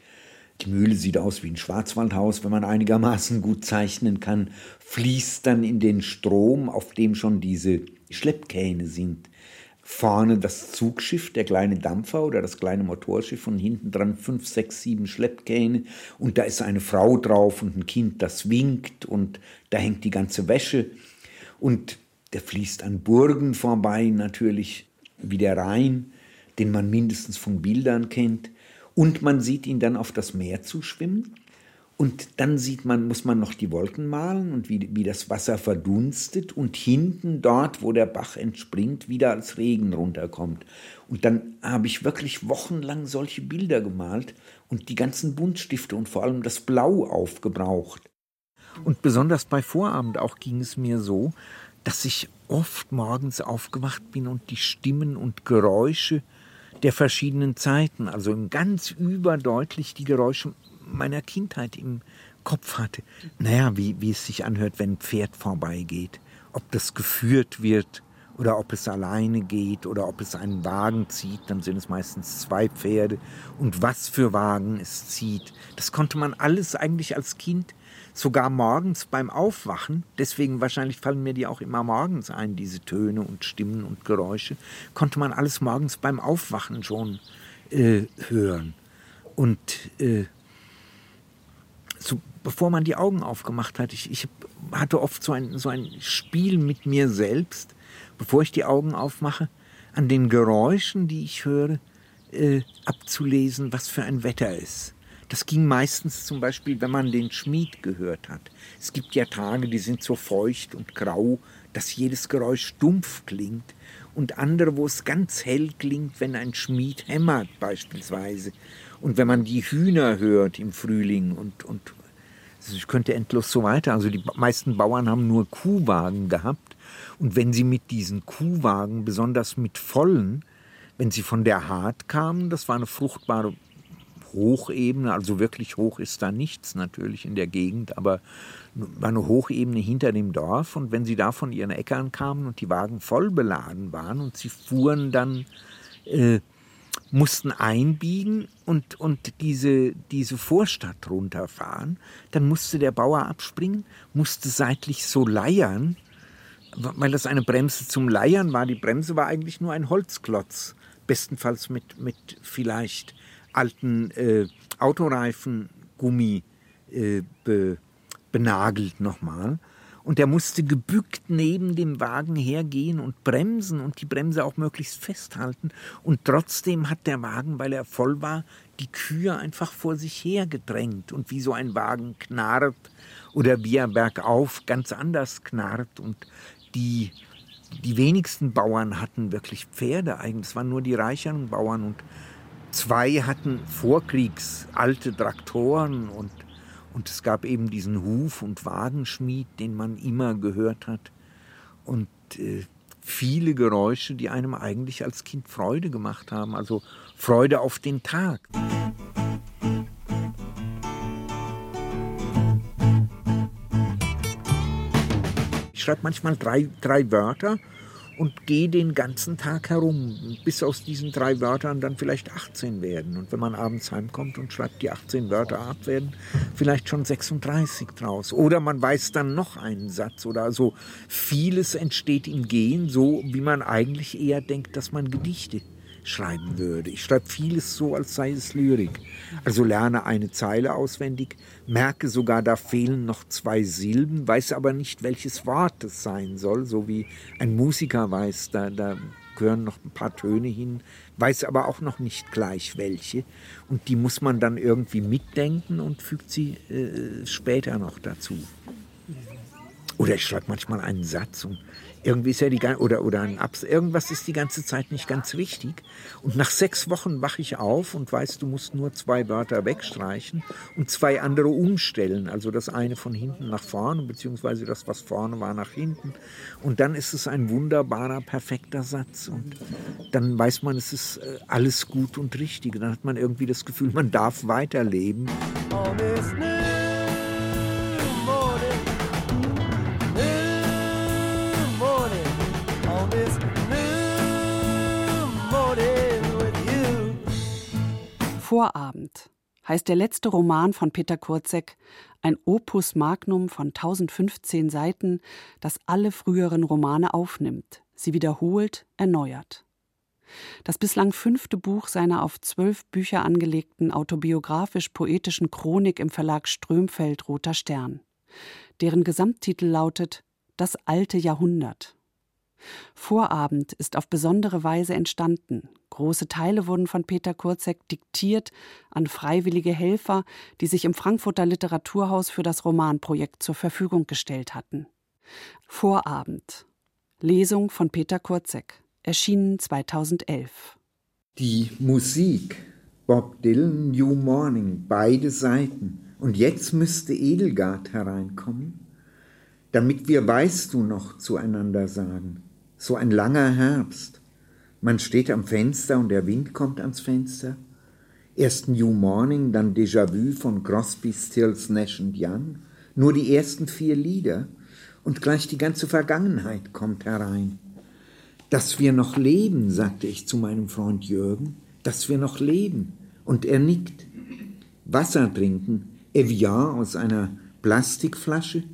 Die Mühle sieht aus wie ein Schwarzwaldhaus, wenn man einigermaßen gut zeichnen kann, fließt dann in den Strom, auf dem schon diese Schleppkähne sind vorne das Zugschiff, der kleine Dampfer oder das kleine Motorschiff und hinten dran fünf, sechs, sieben Schleppkähne. Und da ist eine Frau drauf und ein Kind, das winkt und da hängt die ganze Wäsche. Und der fließt an Burgen vorbei natürlich wie der Rhein, den man mindestens von Bildern kennt. Und man sieht ihn dann auf das Meer zuschwimmen und dann sieht man, muss man noch die Wolken malen und wie, wie das Wasser verdunstet und hinten dort, wo der Bach entspringt, wieder als Regen runterkommt. Und dann habe ich wirklich wochenlang solche Bilder gemalt und die ganzen Buntstifte und vor allem das Blau aufgebraucht. Und besonders bei Vorabend auch ging es mir so, dass ich oft morgens aufgewacht bin und die Stimmen und Geräusche der verschiedenen Zeiten, also ganz überdeutlich die Geräusche meiner Kindheit im Kopf hatte. Naja, wie, wie es sich anhört, wenn ein Pferd vorbeigeht ob das geführt wird oder ob es alleine geht oder ob es einen Wagen zieht, dann sind es meistens zwei Pferde und was für Wagen es zieht. Das konnte man alles eigentlich als Kind, sogar morgens beim Aufwachen, deswegen wahrscheinlich fallen mir die auch immer morgens ein, diese Töne und Stimmen und Geräusche, konnte man alles morgens beim Aufwachen schon äh, hören. Und äh, so, bevor man die Augen aufgemacht hat, ich, ich hatte oft so ein, so ein Spiel mit mir selbst, bevor ich die Augen aufmache, an den Geräuschen, die ich höre, äh, abzulesen, was für ein Wetter ist. Das ging meistens zum Beispiel, wenn man den Schmied gehört hat. Es gibt ja Tage, die sind so feucht und grau, dass jedes Geräusch dumpf klingt. Und andere, wo es ganz hell klingt, wenn ein Schmied hämmert beispielsweise. Und wenn man die Hühner hört im Frühling und, und also ich könnte endlos so weiter. Also die meisten Bauern haben nur Kuhwagen gehabt. Und wenn sie mit diesen Kuhwagen, besonders mit vollen, wenn sie von der Hart kamen, das war eine fruchtbare Hochebene, also wirklich hoch ist da nichts natürlich in der Gegend, aber war eine Hochebene hinter dem Dorf. Und wenn sie da von ihren Äckern kamen und die Wagen voll beladen waren und sie fuhren dann äh, mussten einbiegen und, und diese, diese Vorstadt runterfahren. Dann musste der Bauer abspringen, musste seitlich so leiern, weil das eine Bremse zum Leiern war. Die Bremse war eigentlich nur ein Holzklotz, bestenfalls mit, mit vielleicht alten äh, Autoreifengummi äh, be, benagelt nochmal. Und er musste gebückt neben dem Wagen hergehen und bremsen und die Bremse auch möglichst festhalten. Und trotzdem hat der Wagen, weil er voll war, die Kühe einfach vor sich her gedrängt. Und wie so ein Wagen knarrt oder wie er bergauf ganz anders knarrt. Und die, die wenigsten Bauern hatten wirklich Pferde eigentlich. Es waren nur die reicheren Bauern. Und zwei hatten vorkriegs alte Traktoren und und es gab eben diesen Huf- und Wagenschmied, den man immer gehört hat. Und äh, viele Geräusche, die einem eigentlich als Kind Freude gemacht haben. Also Freude auf den Tag. Ich schreibe manchmal drei, drei Wörter und gehe den ganzen Tag herum, bis aus diesen drei Wörtern dann vielleicht 18 werden. Und wenn man abends heimkommt und schreibt die 18 Wörter ab, werden vielleicht schon 36 draus. Oder man weiß dann noch einen Satz oder so. Vieles entsteht im Gehen, so wie man eigentlich eher denkt, dass man Gedichte schreiben würde. Ich schreibe vieles so, als sei es Lyrik. Also lerne eine Zeile auswendig, merke sogar, da fehlen noch zwei Silben, weiß aber nicht, welches Wort es sein soll, so wie ein Musiker weiß, da, da gehören noch ein paar Töne hin, weiß aber auch noch nicht gleich welche. Und die muss man dann irgendwie mitdenken und fügt sie äh, später noch dazu. Oder ich schreibe manchmal einen Satz und irgendwie ist ja die oder oder ein Abs irgendwas ist die ganze Zeit nicht ganz wichtig. Und nach sechs Wochen wache ich auf und weiß, du musst nur zwei Wörter wegstreichen und zwei andere umstellen, also das eine von hinten nach vorne beziehungsweise das was vorne war nach hinten. Und dann ist es ein wunderbarer perfekter Satz. Und dann weiß man, es ist äh, alles gut und richtig, dann hat man irgendwie das Gefühl, man darf weiterleben. Oh, Vorabend heißt der letzte Roman von Peter Kurzek, ein Opus Magnum von 1015 Seiten, das alle früheren Romane aufnimmt, sie wiederholt, erneuert. Das bislang fünfte Buch seiner auf zwölf Bücher angelegten autobiografisch-poetischen Chronik im Verlag Strömfeld Roter Stern, deren Gesamttitel lautet Das alte Jahrhundert. Vorabend ist auf besondere Weise entstanden. Große Teile wurden von Peter Kurzek diktiert an freiwillige Helfer, die sich im Frankfurter Literaturhaus für das Romanprojekt zur Verfügung gestellt hatten. Vorabend. Lesung von Peter Kurzek. Erschienen 2011. Die Musik. Bob Dylan, New Morning, beide Seiten. Und jetzt müsste Edelgard hereinkommen, damit wir weißt du noch zueinander sagen so ein langer Herbst. Man steht am Fenster und der Wind kommt ans Fenster. Erst New Morning, dann Déjà-vu von Crosby, Stills, Nash Young. Nur die ersten vier Lieder. und gleich die ganze Vergangenheit kommt herein. Dass wir noch leben, sagte ich zu meinem Freund Jürgen, dass wir noch leben. Und er nickt. Wasser trinken, Evian aus einer Plastikflasche,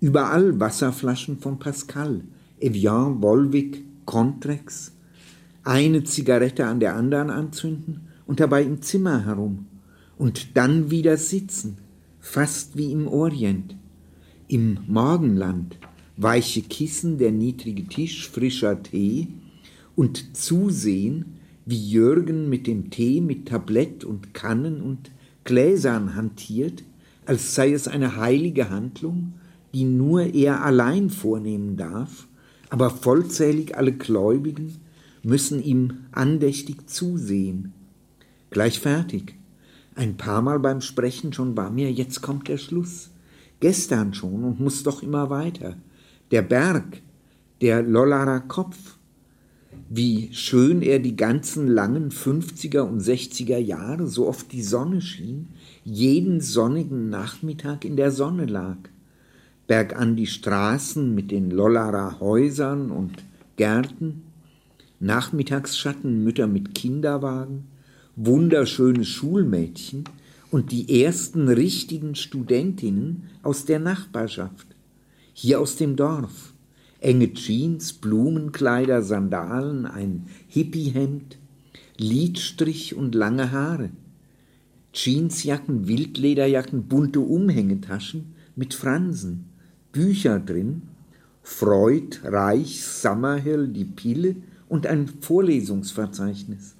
überall Wasserflaschen von Pascal, Evian, Volvic, Contrex, eine Zigarette an der anderen anzünden und dabei im Zimmer herum und dann wieder sitzen, fast wie im Orient, im Morgenland, weiche Kissen, der niedrige Tisch, frischer Tee und zusehen, wie Jürgen mit dem Tee mit Tablett und Kannen und Gläsern hantiert, als sei es eine heilige Handlung, die nur er allein vornehmen darf, aber vollzählig alle Gläubigen müssen ihm andächtig zusehen. Gleich fertig. Ein paar Mal beim Sprechen schon war mir, jetzt kommt der Schluss. Gestern schon und muss doch immer weiter. Der Berg, der Lollarer Kopf, wie schön er die ganzen langen 50er und 60er Jahre, so oft die Sonne schien, jeden sonnigen Nachmittag in der Sonne lag. Bergan die Straßen mit den Lollarer Häusern und Gärten, Nachmittagsschatten Mütter mit Kinderwagen, wunderschöne Schulmädchen. Und die ersten richtigen Studentinnen aus der Nachbarschaft, hier aus dem Dorf. Enge Jeans, Blumenkleider, Sandalen, ein Hippiehemd, Lidstrich und lange Haare. Jeansjacken, Wildlederjacken, bunte Umhängetaschen mit Fransen, Bücher drin, Freud, Reich, Summerhill, die Pille und ein Vorlesungsverzeichnis.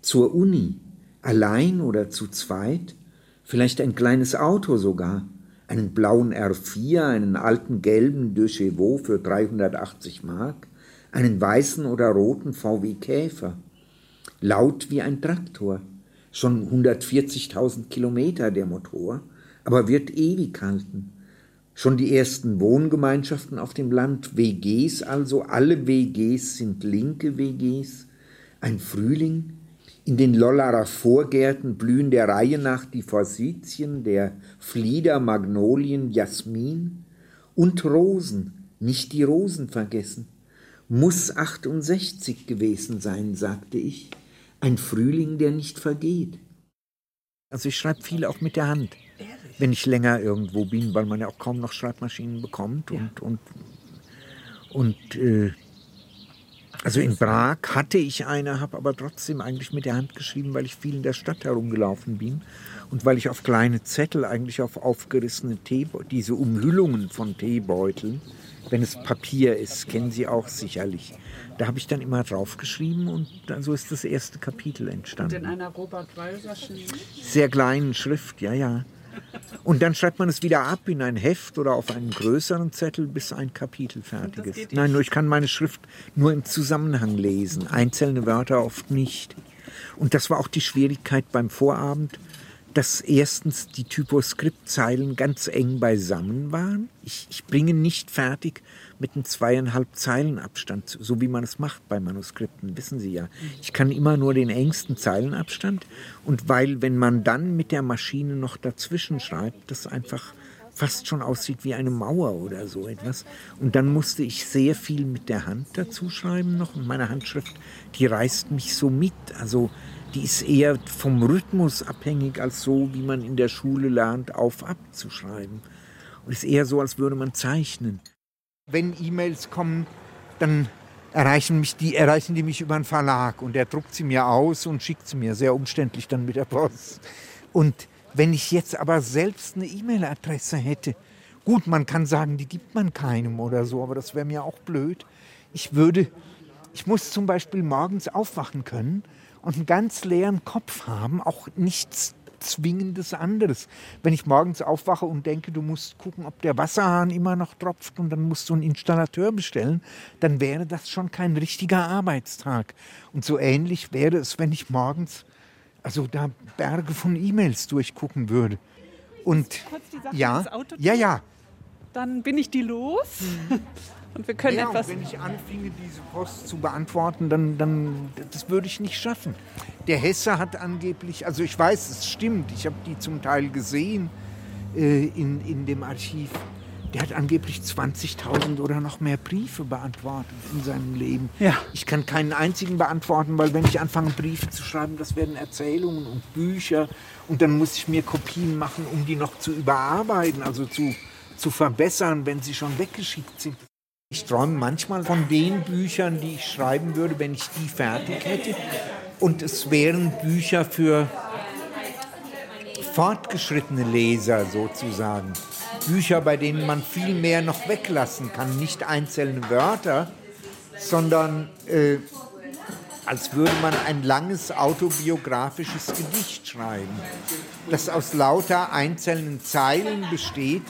Zur Uni, allein oder zu zweit, vielleicht ein kleines Auto sogar, einen blauen R4, einen alten gelben De Chevaux für 380 Mark, einen weißen oder roten VW Käfer. Laut wie ein Traktor. Schon 140.000 Kilometer der Motor, aber wird ewig halten. Schon die ersten Wohngemeinschaften auf dem Land, WGs also, alle WGs sind linke WGs. Ein Frühling, in den Lollarer Vorgärten blühen der Reihe nach die Forsythien, der Flieder, Magnolien, Jasmin und Rosen, nicht die Rosen vergessen. Muss 68 gewesen sein, sagte ich, ein Frühling, der nicht vergeht. Also ich schreibe viel auch mit der Hand, wenn ich länger irgendwo bin, weil man ja auch kaum noch Schreibmaschinen bekommt und, und, und äh, also in Prag hatte ich eine, habe aber trotzdem eigentlich mit der Hand geschrieben, weil ich viel in der Stadt herumgelaufen bin und weil ich auf kleine Zettel, eigentlich auf aufgerissene Teebeutel, diese Umhüllungen von Teebeuteln, wenn es Papier ist, kennen Sie auch sicherlich. Da habe ich dann immer draufgeschrieben und dann so ist das erste Kapitel entstanden. Und in einer Robert Walser? Sehr kleinen Schrift, ja, ja. Und dann schreibt man es wieder ab in ein Heft oder auf einen größeren Zettel, bis ein Kapitel fertig ist. Nein, nur ich kann meine Schrift nur im Zusammenhang lesen, einzelne Wörter oft nicht. Und das war auch die Schwierigkeit beim Vorabend, dass erstens die Typoskriptzeilen ganz eng beisammen waren. Ich, ich bringe nicht fertig mit einem zweieinhalb Zeilen Abstand, so wie man es macht bei Manuskripten, wissen Sie ja. Ich kann immer nur den engsten Zeilenabstand und weil, wenn man dann mit der Maschine noch dazwischen schreibt, das einfach fast schon aussieht wie eine Mauer oder so etwas. Und dann musste ich sehr viel mit der Hand dazu schreiben noch und meine Handschrift, die reißt mich so mit. Also die ist eher vom Rhythmus abhängig als so, wie man in der Schule lernt, auf-ab zu schreiben. Und ist eher so, als würde man zeichnen. Wenn E-Mails kommen, dann erreichen, mich die, erreichen die mich über einen Verlag und der druckt sie mir aus und schickt sie mir, sehr umständlich dann mit der Post. Und wenn ich jetzt aber selbst eine E-Mail-Adresse hätte, gut, man kann sagen, die gibt man keinem oder so, aber das wäre mir auch blöd. Ich würde, ich muss zum Beispiel morgens aufwachen können und einen ganz leeren Kopf haben, auch nichts Zwingendes anderes. Wenn ich morgens aufwache und denke, du musst gucken, ob der Wasserhahn immer noch tropft und dann musst du einen Installateur bestellen, dann wäre das schon kein richtiger Arbeitstag. Und so ähnlich wäre es, wenn ich morgens also da Berge von E-Mails durchgucken würde. Und ja, ja, ja. Dann bin ich die los. Mhm. Und wir können ja, etwas. wenn ich anfinge, diese Post zu beantworten, dann, dann das würde ich nicht schaffen. Der Hesse hat angeblich, also ich weiß, es stimmt, ich habe die zum Teil gesehen äh, in, in dem Archiv. der hat angeblich 20.000 oder noch mehr Briefe beantwortet in seinem Leben. Ja. Ich kann keinen einzigen beantworten, weil wenn ich anfange, Briefe zu schreiben, das werden Erzählungen und Bücher. Und dann muss ich mir Kopien machen, um die noch zu überarbeiten, also zu, zu verbessern, wenn sie schon weggeschickt sind. Ich träume manchmal von den Büchern, die ich schreiben würde, wenn ich die fertig hätte. Und es wären Bücher für fortgeschrittene Leser sozusagen. Bücher, bei denen man viel mehr noch weglassen kann. Nicht einzelne Wörter, sondern äh, als würde man ein langes autobiografisches Gedicht schreiben, das aus lauter einzelnen Zeilen besteht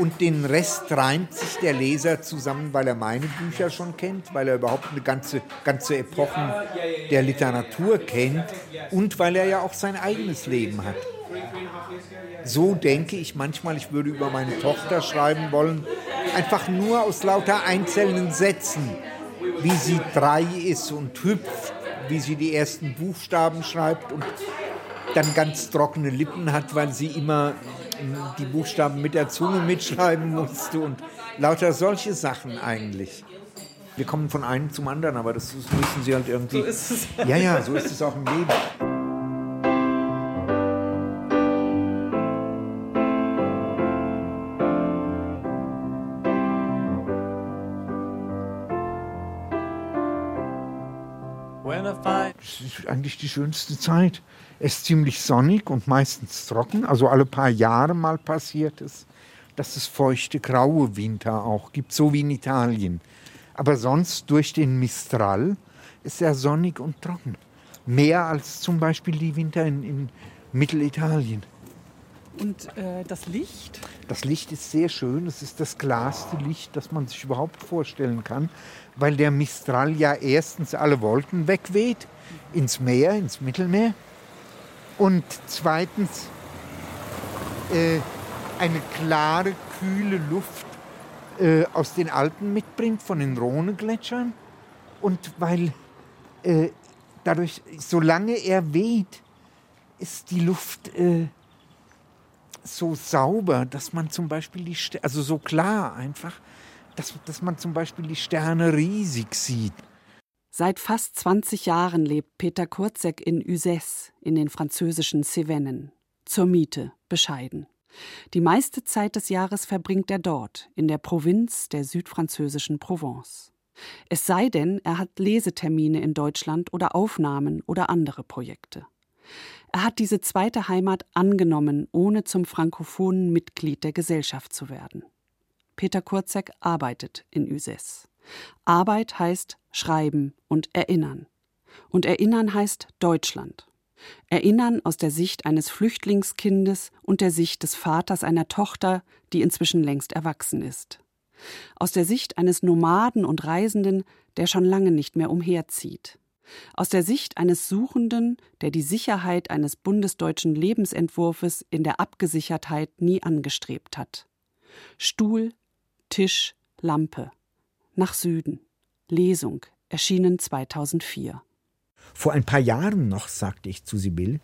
und den Rest reimt sich der Leser zusammen, weil er meine Bücher schon kennt, weil er überhaupt eine ganze, ganze Epochen der Literatur kennt und weil er ja auch sein eigenes Leben hat. So denke ich manchmal, ich würde über meine Tochter schreiben wollen, einfach nur aus lauter einzelnen Sätzen, wie sie drei ist und hüpft, wie sie die ersten Buchstaben schreibt und dann ganz trockene Lippen hat, weil sie immer die Buchstaben mit der Zunge mitschreiben musste und lauter solche Sachen eigentlich. Wir kommen von einem zum anderen, aber das müssen sie halt irgendwie. So ist es. Ja, ja, so ist es auch im Leben. Das ist eigentlich die schönste Zeit. Es ist ziemlich sonnig und meistens trocken, also alle paar Jahre mal passiert es, dass es feuchte, graue Winter auch gibt, so wie in Italien. Aber sonst durch den Mistral ist er sonnig und trocken. Mehr als zum Beispiel die Winter in, in Mittelitalien. Und äh, das Licht? Das Licht ist sehr schön. Es ist das klarste Licht, das man sich überhaupt vorstellen kann, weil der Mistral ja erstens alle Wolken wegweht ins Meer, ins Mittelmeer. Und zweitens äh, eine klare, kühle Luft äh, aus den Alpen mitbringt, von den Rhone-Gletschern. Und weil äh, dadurch, solange er weht, ist die Luft äh, so sauber, dass man zum Beispiel die, Ster also so klar einfach, dass, dass man zum Beispiel die Sterne riesig sieht. Seit fast 20 Jahren lebt Peter Kurzek in Uzès in den französischen Cevennen. Zur Miete, bescheiden. Die meiste Zeit des Jahres verbringt er dort, in der Provinz der südfranzösischen Provence. Es sei denn, er hat Lesetermine in Deutschland oder Aufnahmen oder andere Projekte. Er hat diese zweite Heimat angenommen, ohne zum frankophonen Mitglied der Gesellschaft zu werden. Peter Kurzek arbeitet in Uzès. Arbeit heißt Schreiben und Erinnern. Und Erinnern heißt Deutschland. Erinnern aus der Sicht eines Flüchtlingskindes und der Sicht des Vaters einer Tochter, die inzwischen längst erwachsen ist. Aus der Sicht eines Nomaden und Reisenden, der schon lange nicht mehr umherzieht. Aus der Sicht eines Suchenden, der die Sicherheit eines bundesdeutschen Lebensentwurfes in der Abgesichertheit nie angestrebt hat. Stuhl, Tisch, Lampe. Nach Süden. Lesung, erschienen 2004. Vor ein paar Jahren noch, sagte ich zu Sibyl,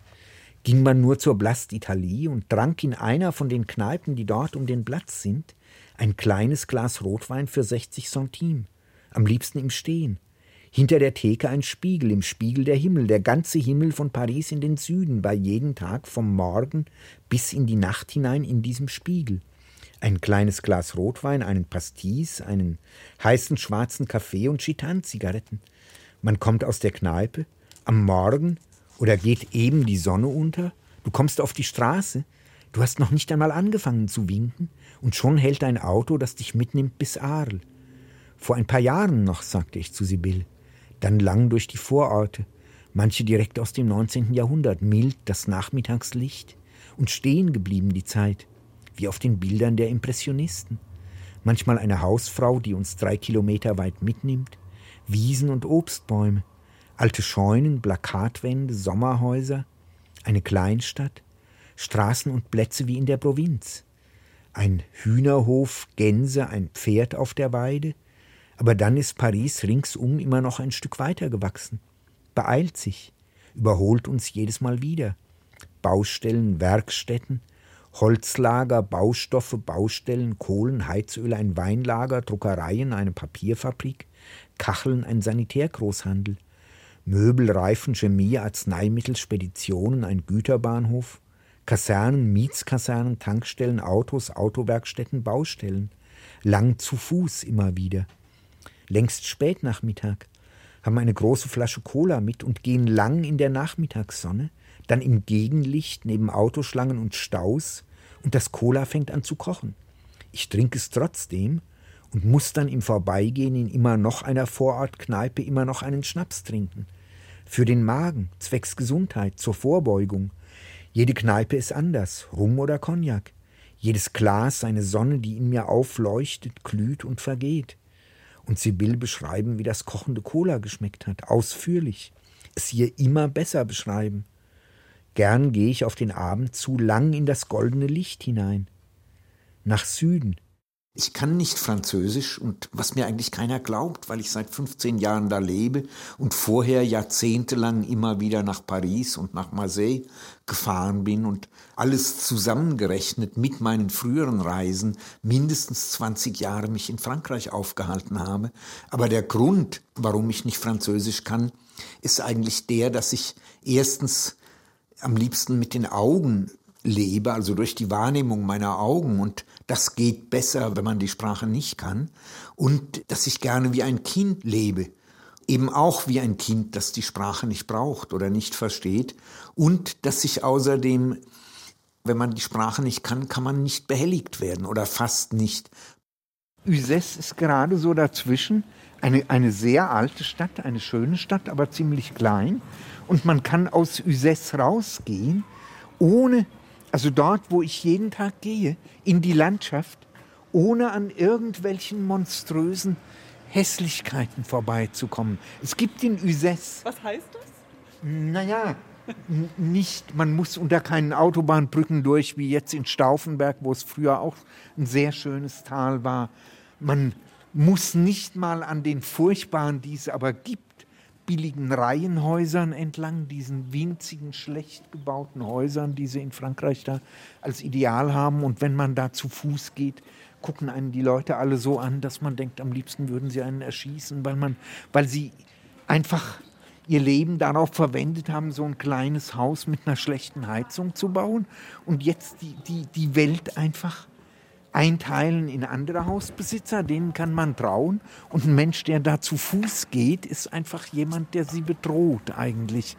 ging man nur zur Blast Italie und trank in einer von den Kneipen, die dort um den Platz sind, ein kleines Glas Rotwein für 60 Centime, am liebsten im Stehen. Hinter der Theke ein Spiegel, im Spiegel der Himmel, der ganze Himmel von Paris in den Süden, war jeden Tag vom Morgen bis in die Nacht hinein in diesem Spiegel ein kleines Glas Rotwein, einen Pastis, einen heißen schwarzen Kaffee und Chitan-Zigaretten. Man kommt aus der Kneipe am Morgen oder geht eben die Sonne unter. Du kommst auf die Straße. Du hast noch nicht einmal angefangen zu winken und schon hält ein Auto, das dich mitnimmt bis Arl. Vor ein paar Jahren noch, sagte ich zu Sibyl. Dann lang durch die Vororte, manche direkt aus dem 19. Jahrhundert, mild das Nachmittagslicht und stehen geblieben die Zeit wie auf den Bildern der Impressionisten. Manchmal eine Hausfrau, die uns drei Kilometer weit mitnimmt, Wiesen und Obstbäume, alte Scheunen, Plakatwände, Sommerhäuser, eine Kleinstadt, Straßen und Plätze wie in der Provinz. Ein Hühnerhof, Gänse, ein Pferd auf der Weide, aber dann ist Paris ringsum immer noch ein Stück weiter gewachsen, beeilt sich, überholt uns jedes Mal wieder. Baustellen, Werkstätten, Holzlager, Baustoffe, Baustellen, Kohlen, Heizöl, ein Weinlager, Druckereien, eine Papierfabrik, Kacheln, ein Sanitärgroßhandel, Möbel, Reifen, Chemie, Arzneimittel, Speditionen, ein Güterbahnhof, Kasernen, Mietskasernen, Tankstellen, Autos, Autowerkstätten, Baustellen. Lang zu Fuß immer wieder. Längst Spätnachmittag. Haben eine große Flasche Cola mit und gehen lang in der Nachmittagssonne, dann im Gegenlicht neben Autoschlangen und Staus und das Cola fängt an zu kochen. Ich trinke es trotzdem und muss dann im Vorbeigehen in immer noch einer Vorortkneipe immer noch einen Schnaps trinken. Für den Magen, zwecks Gesundheit, zur Vorbeugung. Jede Kneipe ist anders, Rum oder Cognac. Jedes Glas seine Sonne, die in mir aufleuchtet, glüht und vergeht. Und Sibyl beschreiben, wie das kochende Cola geschmeckt hat, ausführlich. Es ihr immer besser beschreiben. Gern gehe ich auf den Abend zu lang in das goldene Licht hinein. Nach Süden, ich kann nicht Französisch und was mir eigentlich keiner glaubt, weil ich seit 15 Jahren da lebe und vorher jahrzehntelang immer wieder nach Paris und nach Marseille gefahren bin und alles zusammengerechnet mit meinen früheren Reisen mindestens 20 Jahre mich in Frankreich aufgehalten habe. Aber der Grund, warum ich nicht Französisch kann, ist eigentlich der, dass ich erstens am liebsten mit den Augen lebe, also durch die Wahrnehmung meiner Augen. Und das geht besser, wenn man die Sprache nicht kann. Und dass ich gerne wie ein Kind lebe. Eben auch wie ein Kind, das die Sprache nicht braucht oder nicht versteht. Und dass ich außerdem, wenn man die Sprache nicht kann, kann man nicht behelligt werden oder fast nicht. Uzès ist gerade so dazwischen. Eine, eine sehr alte Stadt, eine schöne Stadt, aber ziemlich klein. Und man kann aus Uzès rausgehen, ohne also dort, wo ich jeden Tag gehe, in die Landschaft, ohne an irgendwelchen monströsen Hässlichkeiten vorbeizukommen. Es gibt in Uzès. Was heißt das? Naja, nicht, man muss unter keinen Autobahnbrücken durch, wie jetzt in Stauffenberg, wo es früher auch ein sehr schönes Tal war. Man muss nicht mal an den furchtbaren, die es aber gibt, billigen Reihenhäusern entlang, diesen winzigen, schlecht gebauten Häusern, die sie in Frankreich da als Ideal haben. Und wenn man da zu Fuß geht, gucken einen die Leute alle so an, dass man denkt, am liebsten würden sie einen erschießen, weil, man, weil sie einfach ihr Leben darauf verwendet haben, so ein kleines Haus mit einer schlechten Heizung zu bauen und jetzt die, die, die Welt einfach einteilen in andere Hausbesitzer, denen kann man trauen. Und ein Mensch, der da zu Fuß geht, ist einfach jemand, der sie bedroht eigentlich.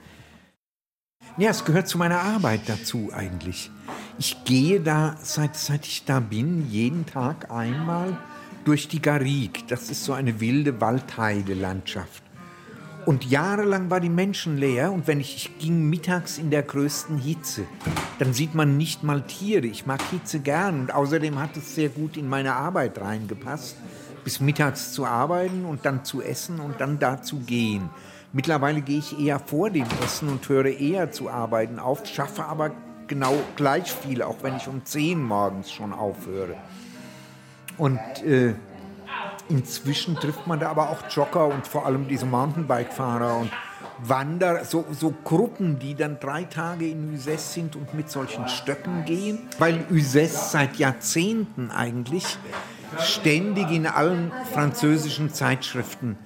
Ja, es gehört zu meiner Arbeit dazu eigentlich. Ich gehe da, seit, seit ich da bin, jeden Tag einmal durch die Garrigue. Das ist so eine wilde Waldheidelandschaft. Und jahrelang war die Menschen leer und wenn ich, ich ging mittags in der größten Hitze, dann sieht man nicht mal Tiere. Ich mag Hitze gern und außerdem hat es sehr gut in meine Arbeit reingepasst, bis mittags zu arbeiten und dann zu essen und dann da zu gehen. Mittlerweile gehe ich eher vor dem Essen und höre eher zu arbeiten auf, schaffe aber genau gleich viel, auch wenn ich um 10 morgens schon aufhöre. Und äh, Inzwischen trifft man da aber auch Jogger und vor allem diese Mountainbike-Fahrer und Wanderer, so, so Gruppen, die dann drei Tage in Uzès sind und mit solchen Stöcken gehen, weil Uzès seit Jahrzehnten eigentlich ständig in allen französischen Zeitschriften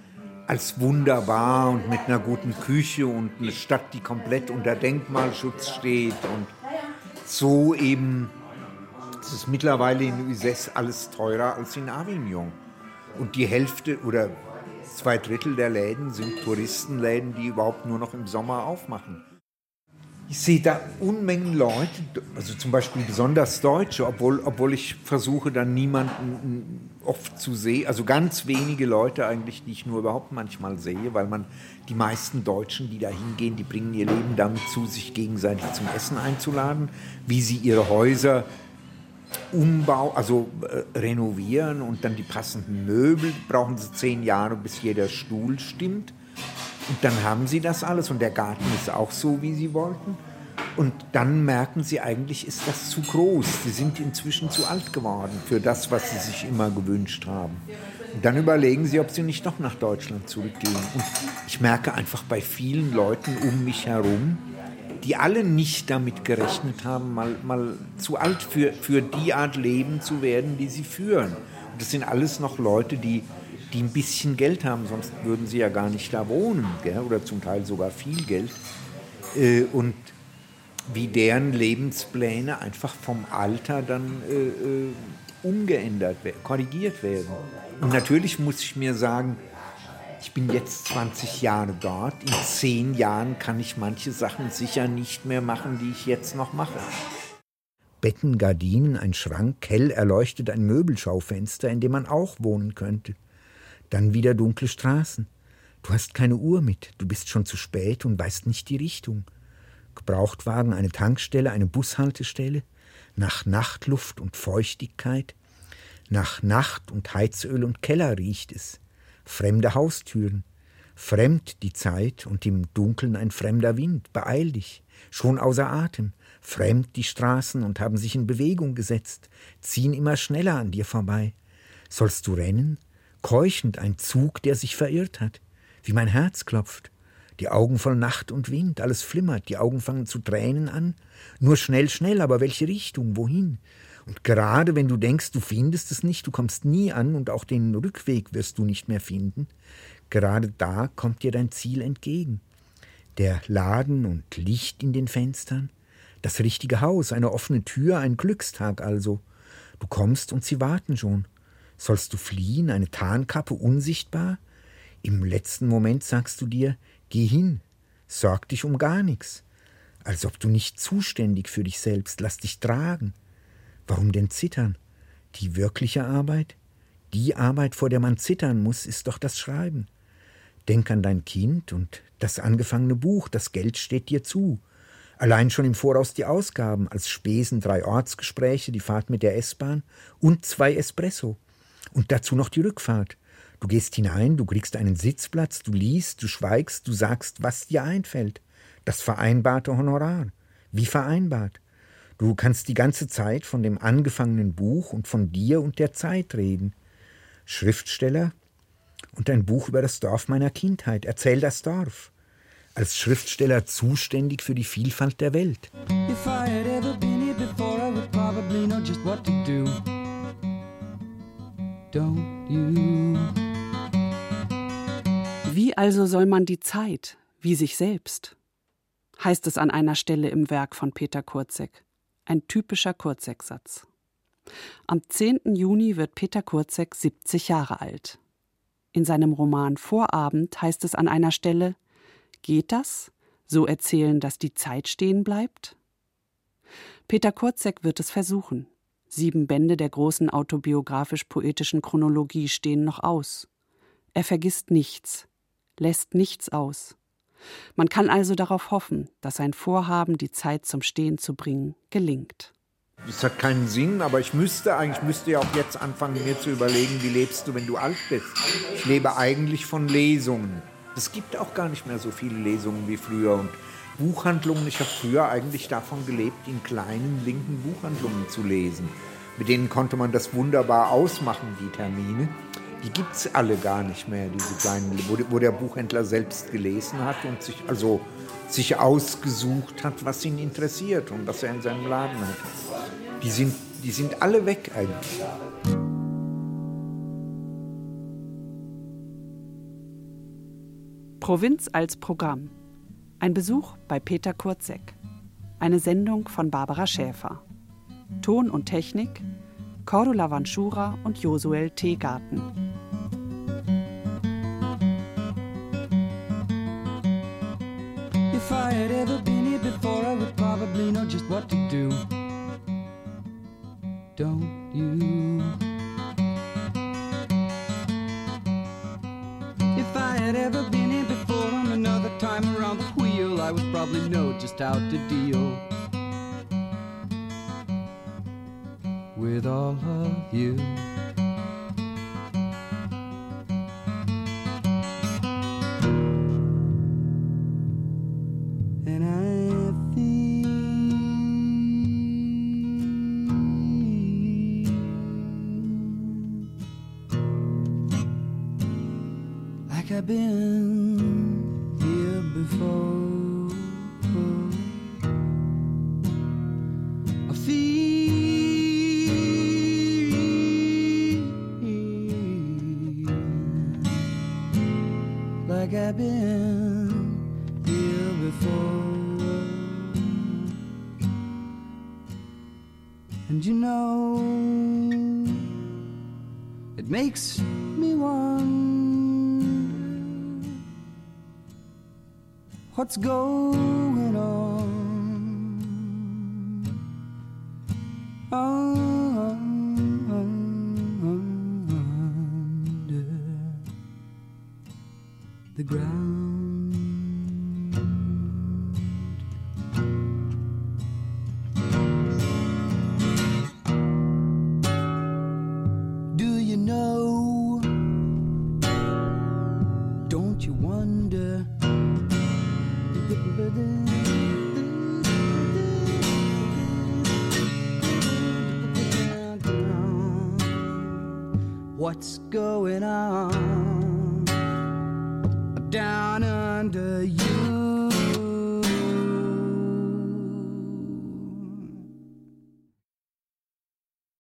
als wunderbar und mit einer guten Küche und eine Stadt, die komplett unter Denkmalschutz steht und so eben es ist mittlerweile in Uzès alles teurer als in Avignon. Und die Hälfte oder zwei Drittel der Läden sind Touristenläden, die überhaupt nur noch im Sommer aufmachen. Ich sehe da Unmengen Leute, also zum Beispiel besonders Deutsche, obwohl, obwohl ich versuche dann niemanden oft zu sehen, also ganz wenige Leute eigentlich, die ich nur überhaupt manchmal sehe, weil man die meisten Deutschen, die da hingehen, die bringen ihr Leben damit zu, sich gegenseitig zum Essen einzuladen, wie sie ihre Häuser Umbau, also äh, renovieren und dann die passenden Möbel, brauchen sie zehn Jahre, bis jeder Stuhl stimmt. Und dann haben sie das alles und der Garten ist auch so, wie sie wollten. Und dann merken sie, eigentlich ist das zu groß. Sie sind inzwischen zu alt geworden für das, was sie sich immer gewünscht haben. Und dann überlegen sie, ob sie nicht doch nach Deutschland zurückgehen. Und ich merke einfach bei vielen Leuten um mich herum, die alle nicht damit gerechnet haben, mal, mal zu alt für, für die Art Leben zu werden, die sie führen. Und das sind alles noch Leute, die, die ein bisschen Geld haben, sonst würden sie ja gar nicht da wohnen, gell? oder zum Teil sogar viel Geld. Äh, und wie deren Lebenspläne einfach vom Alter dann äh, äh umgeändert, korrigiert werden. Und natürlich muss ich mir sagen, ich bin jetzt 20 Jahre dort. In zehn Jahren kann ich manche Sachen sicher nicht mehr machen, die ich jetzt noch mache. Betten, Gardinen, ein Schrank, hell erleuchtet ein Möbelschaufenster, in dem man auch wohnen könnte. Dann wieder dunkle Straßen. Du hast keine Uhr mit, du bist schon zu spät und weißt nicht die Richtung. Gebrauchtwagen, eine Tankstelle, eine Bushaltestelle, nach Nachtluft und Feuchtigkeit, nach Nacht und Heizöl und Keller riecht es fremde Haustüren, fremd die Zeit und im Dunkeln ein fremder Wind, beeil dich, schon außer Atem, fremd die Straßen und haben sich in Bewegung gesetzt, ziehen immer schneller an dir vorbei. Sollst du rennen? Keuchend ein Zug, der sich verirrt hat, wie mein Herz klopft, die Augen voll Nacht und Wind, alles flimmert, die Augen fangen zu Tränen an, nur schnell, schnell, aber welche Richtung, wohin? Und gerade wenn du denkst, du findest es nicht, du kommst nie an und auch den Rückweg wirst du nicht mehr finden, gerade da kommt dir dein Ziel entgegen. Der Laden und Licht in den Fenstern, das richtige Haus, eine offene Tür, ein Glückstag also. Du kommst und sie warten schon. Sollst du fliehen, eine Tarnkappe unsichtbar? Im letzten Moment sagst du dir, geh hin, sorg dich um gar nichts. Als ob du nicht zuständig für dich selbst, lass dich tragen. Warum denn zittern? Die wirkliche Arbeit? Die Arbeit, vor der man zittern muss, ist doch das Schreiben. Denk an dein Kind und das angefangene Buch, das Geld steht dir zu. Allein schon im Voraus die Ausgaben, als Spesen drei Ortsgespräche, die Fahrt mit der S-Bahn und zwei Espresso. Und dazu noch die Rückfahrt. Du gehst hinein, du kriegst einen Sitzplatz, du liest, du schweigst, du sagst, was dir einfällt. Das vereinbarte Honorar. Wie vereinbart. Du kannst die ganze Zeit von dem angefangenen Buch und von dir und der Zeit reden. Schriftsteller und ein Buch über das Dorf meiner Kindheit. Erzähl das Dorf. Als Schriftsteller zuständig für die Vielfalt der Welt. Wie also soll man die Zeit, wie sich selbst? heißt es an einer Stelle im Werk von Peter Kurzek. Ein typischer Kurzek-Satz. Am 10. Juni wird Peter Kurzek 70 Jahre alt. In seinem Roman Vorabend heißt es an einer Stelle: Geht das? So erzählen, dass die Zeit stehen bleibt? Peter Kurzek wird es versuchen. Sieben Bände der großen autobiografisch-poetischen Chronologie stehen noch aus. Er vergisst nichts, lässt nichts aus. Man kann also darauf hoffen, dass sein Vorhaben, die Zeit zum Stehen zu bringen, gelingt. Es hat keinen Sinn, aber ich müsste eigentlich müsste ja auch jetzt anfangen, mir zu überlegen, wie lebst du, wenn du alt bist. Ich lebe eigentlich von Lesungen. Es gibt auch gar nicht mehr so viele Lesungen wie früher und Buchhandlungen. Ich habe früher eigentlich davon gelebt, in kleinen linken Buchhandlungen zu lesen. Mit denen konnte man das wunderbar ausmachen, die Termine die gibt es alle gar nicht mehr, diese kleinen, wo, wo, der Buchhändler selbst gelesen hat und sich also sich ausgesucht hat, was ihn interessiert und was er in seinem Laden hat. Die sind, die sind alle weg eigentlich. Provinz als Programm. Ein Besuch bei Peter Kurzek. Eine Sendung von Barbara Schäfer. Ton und Technik Cordula Vanschura und Josuel T. Garten. If I had ever been here before, I would probably know just what to do. Don't you? If I had ever been here before on another time around the wheel, I would probably know just how to deal. With all of you. Makes me wonder what's going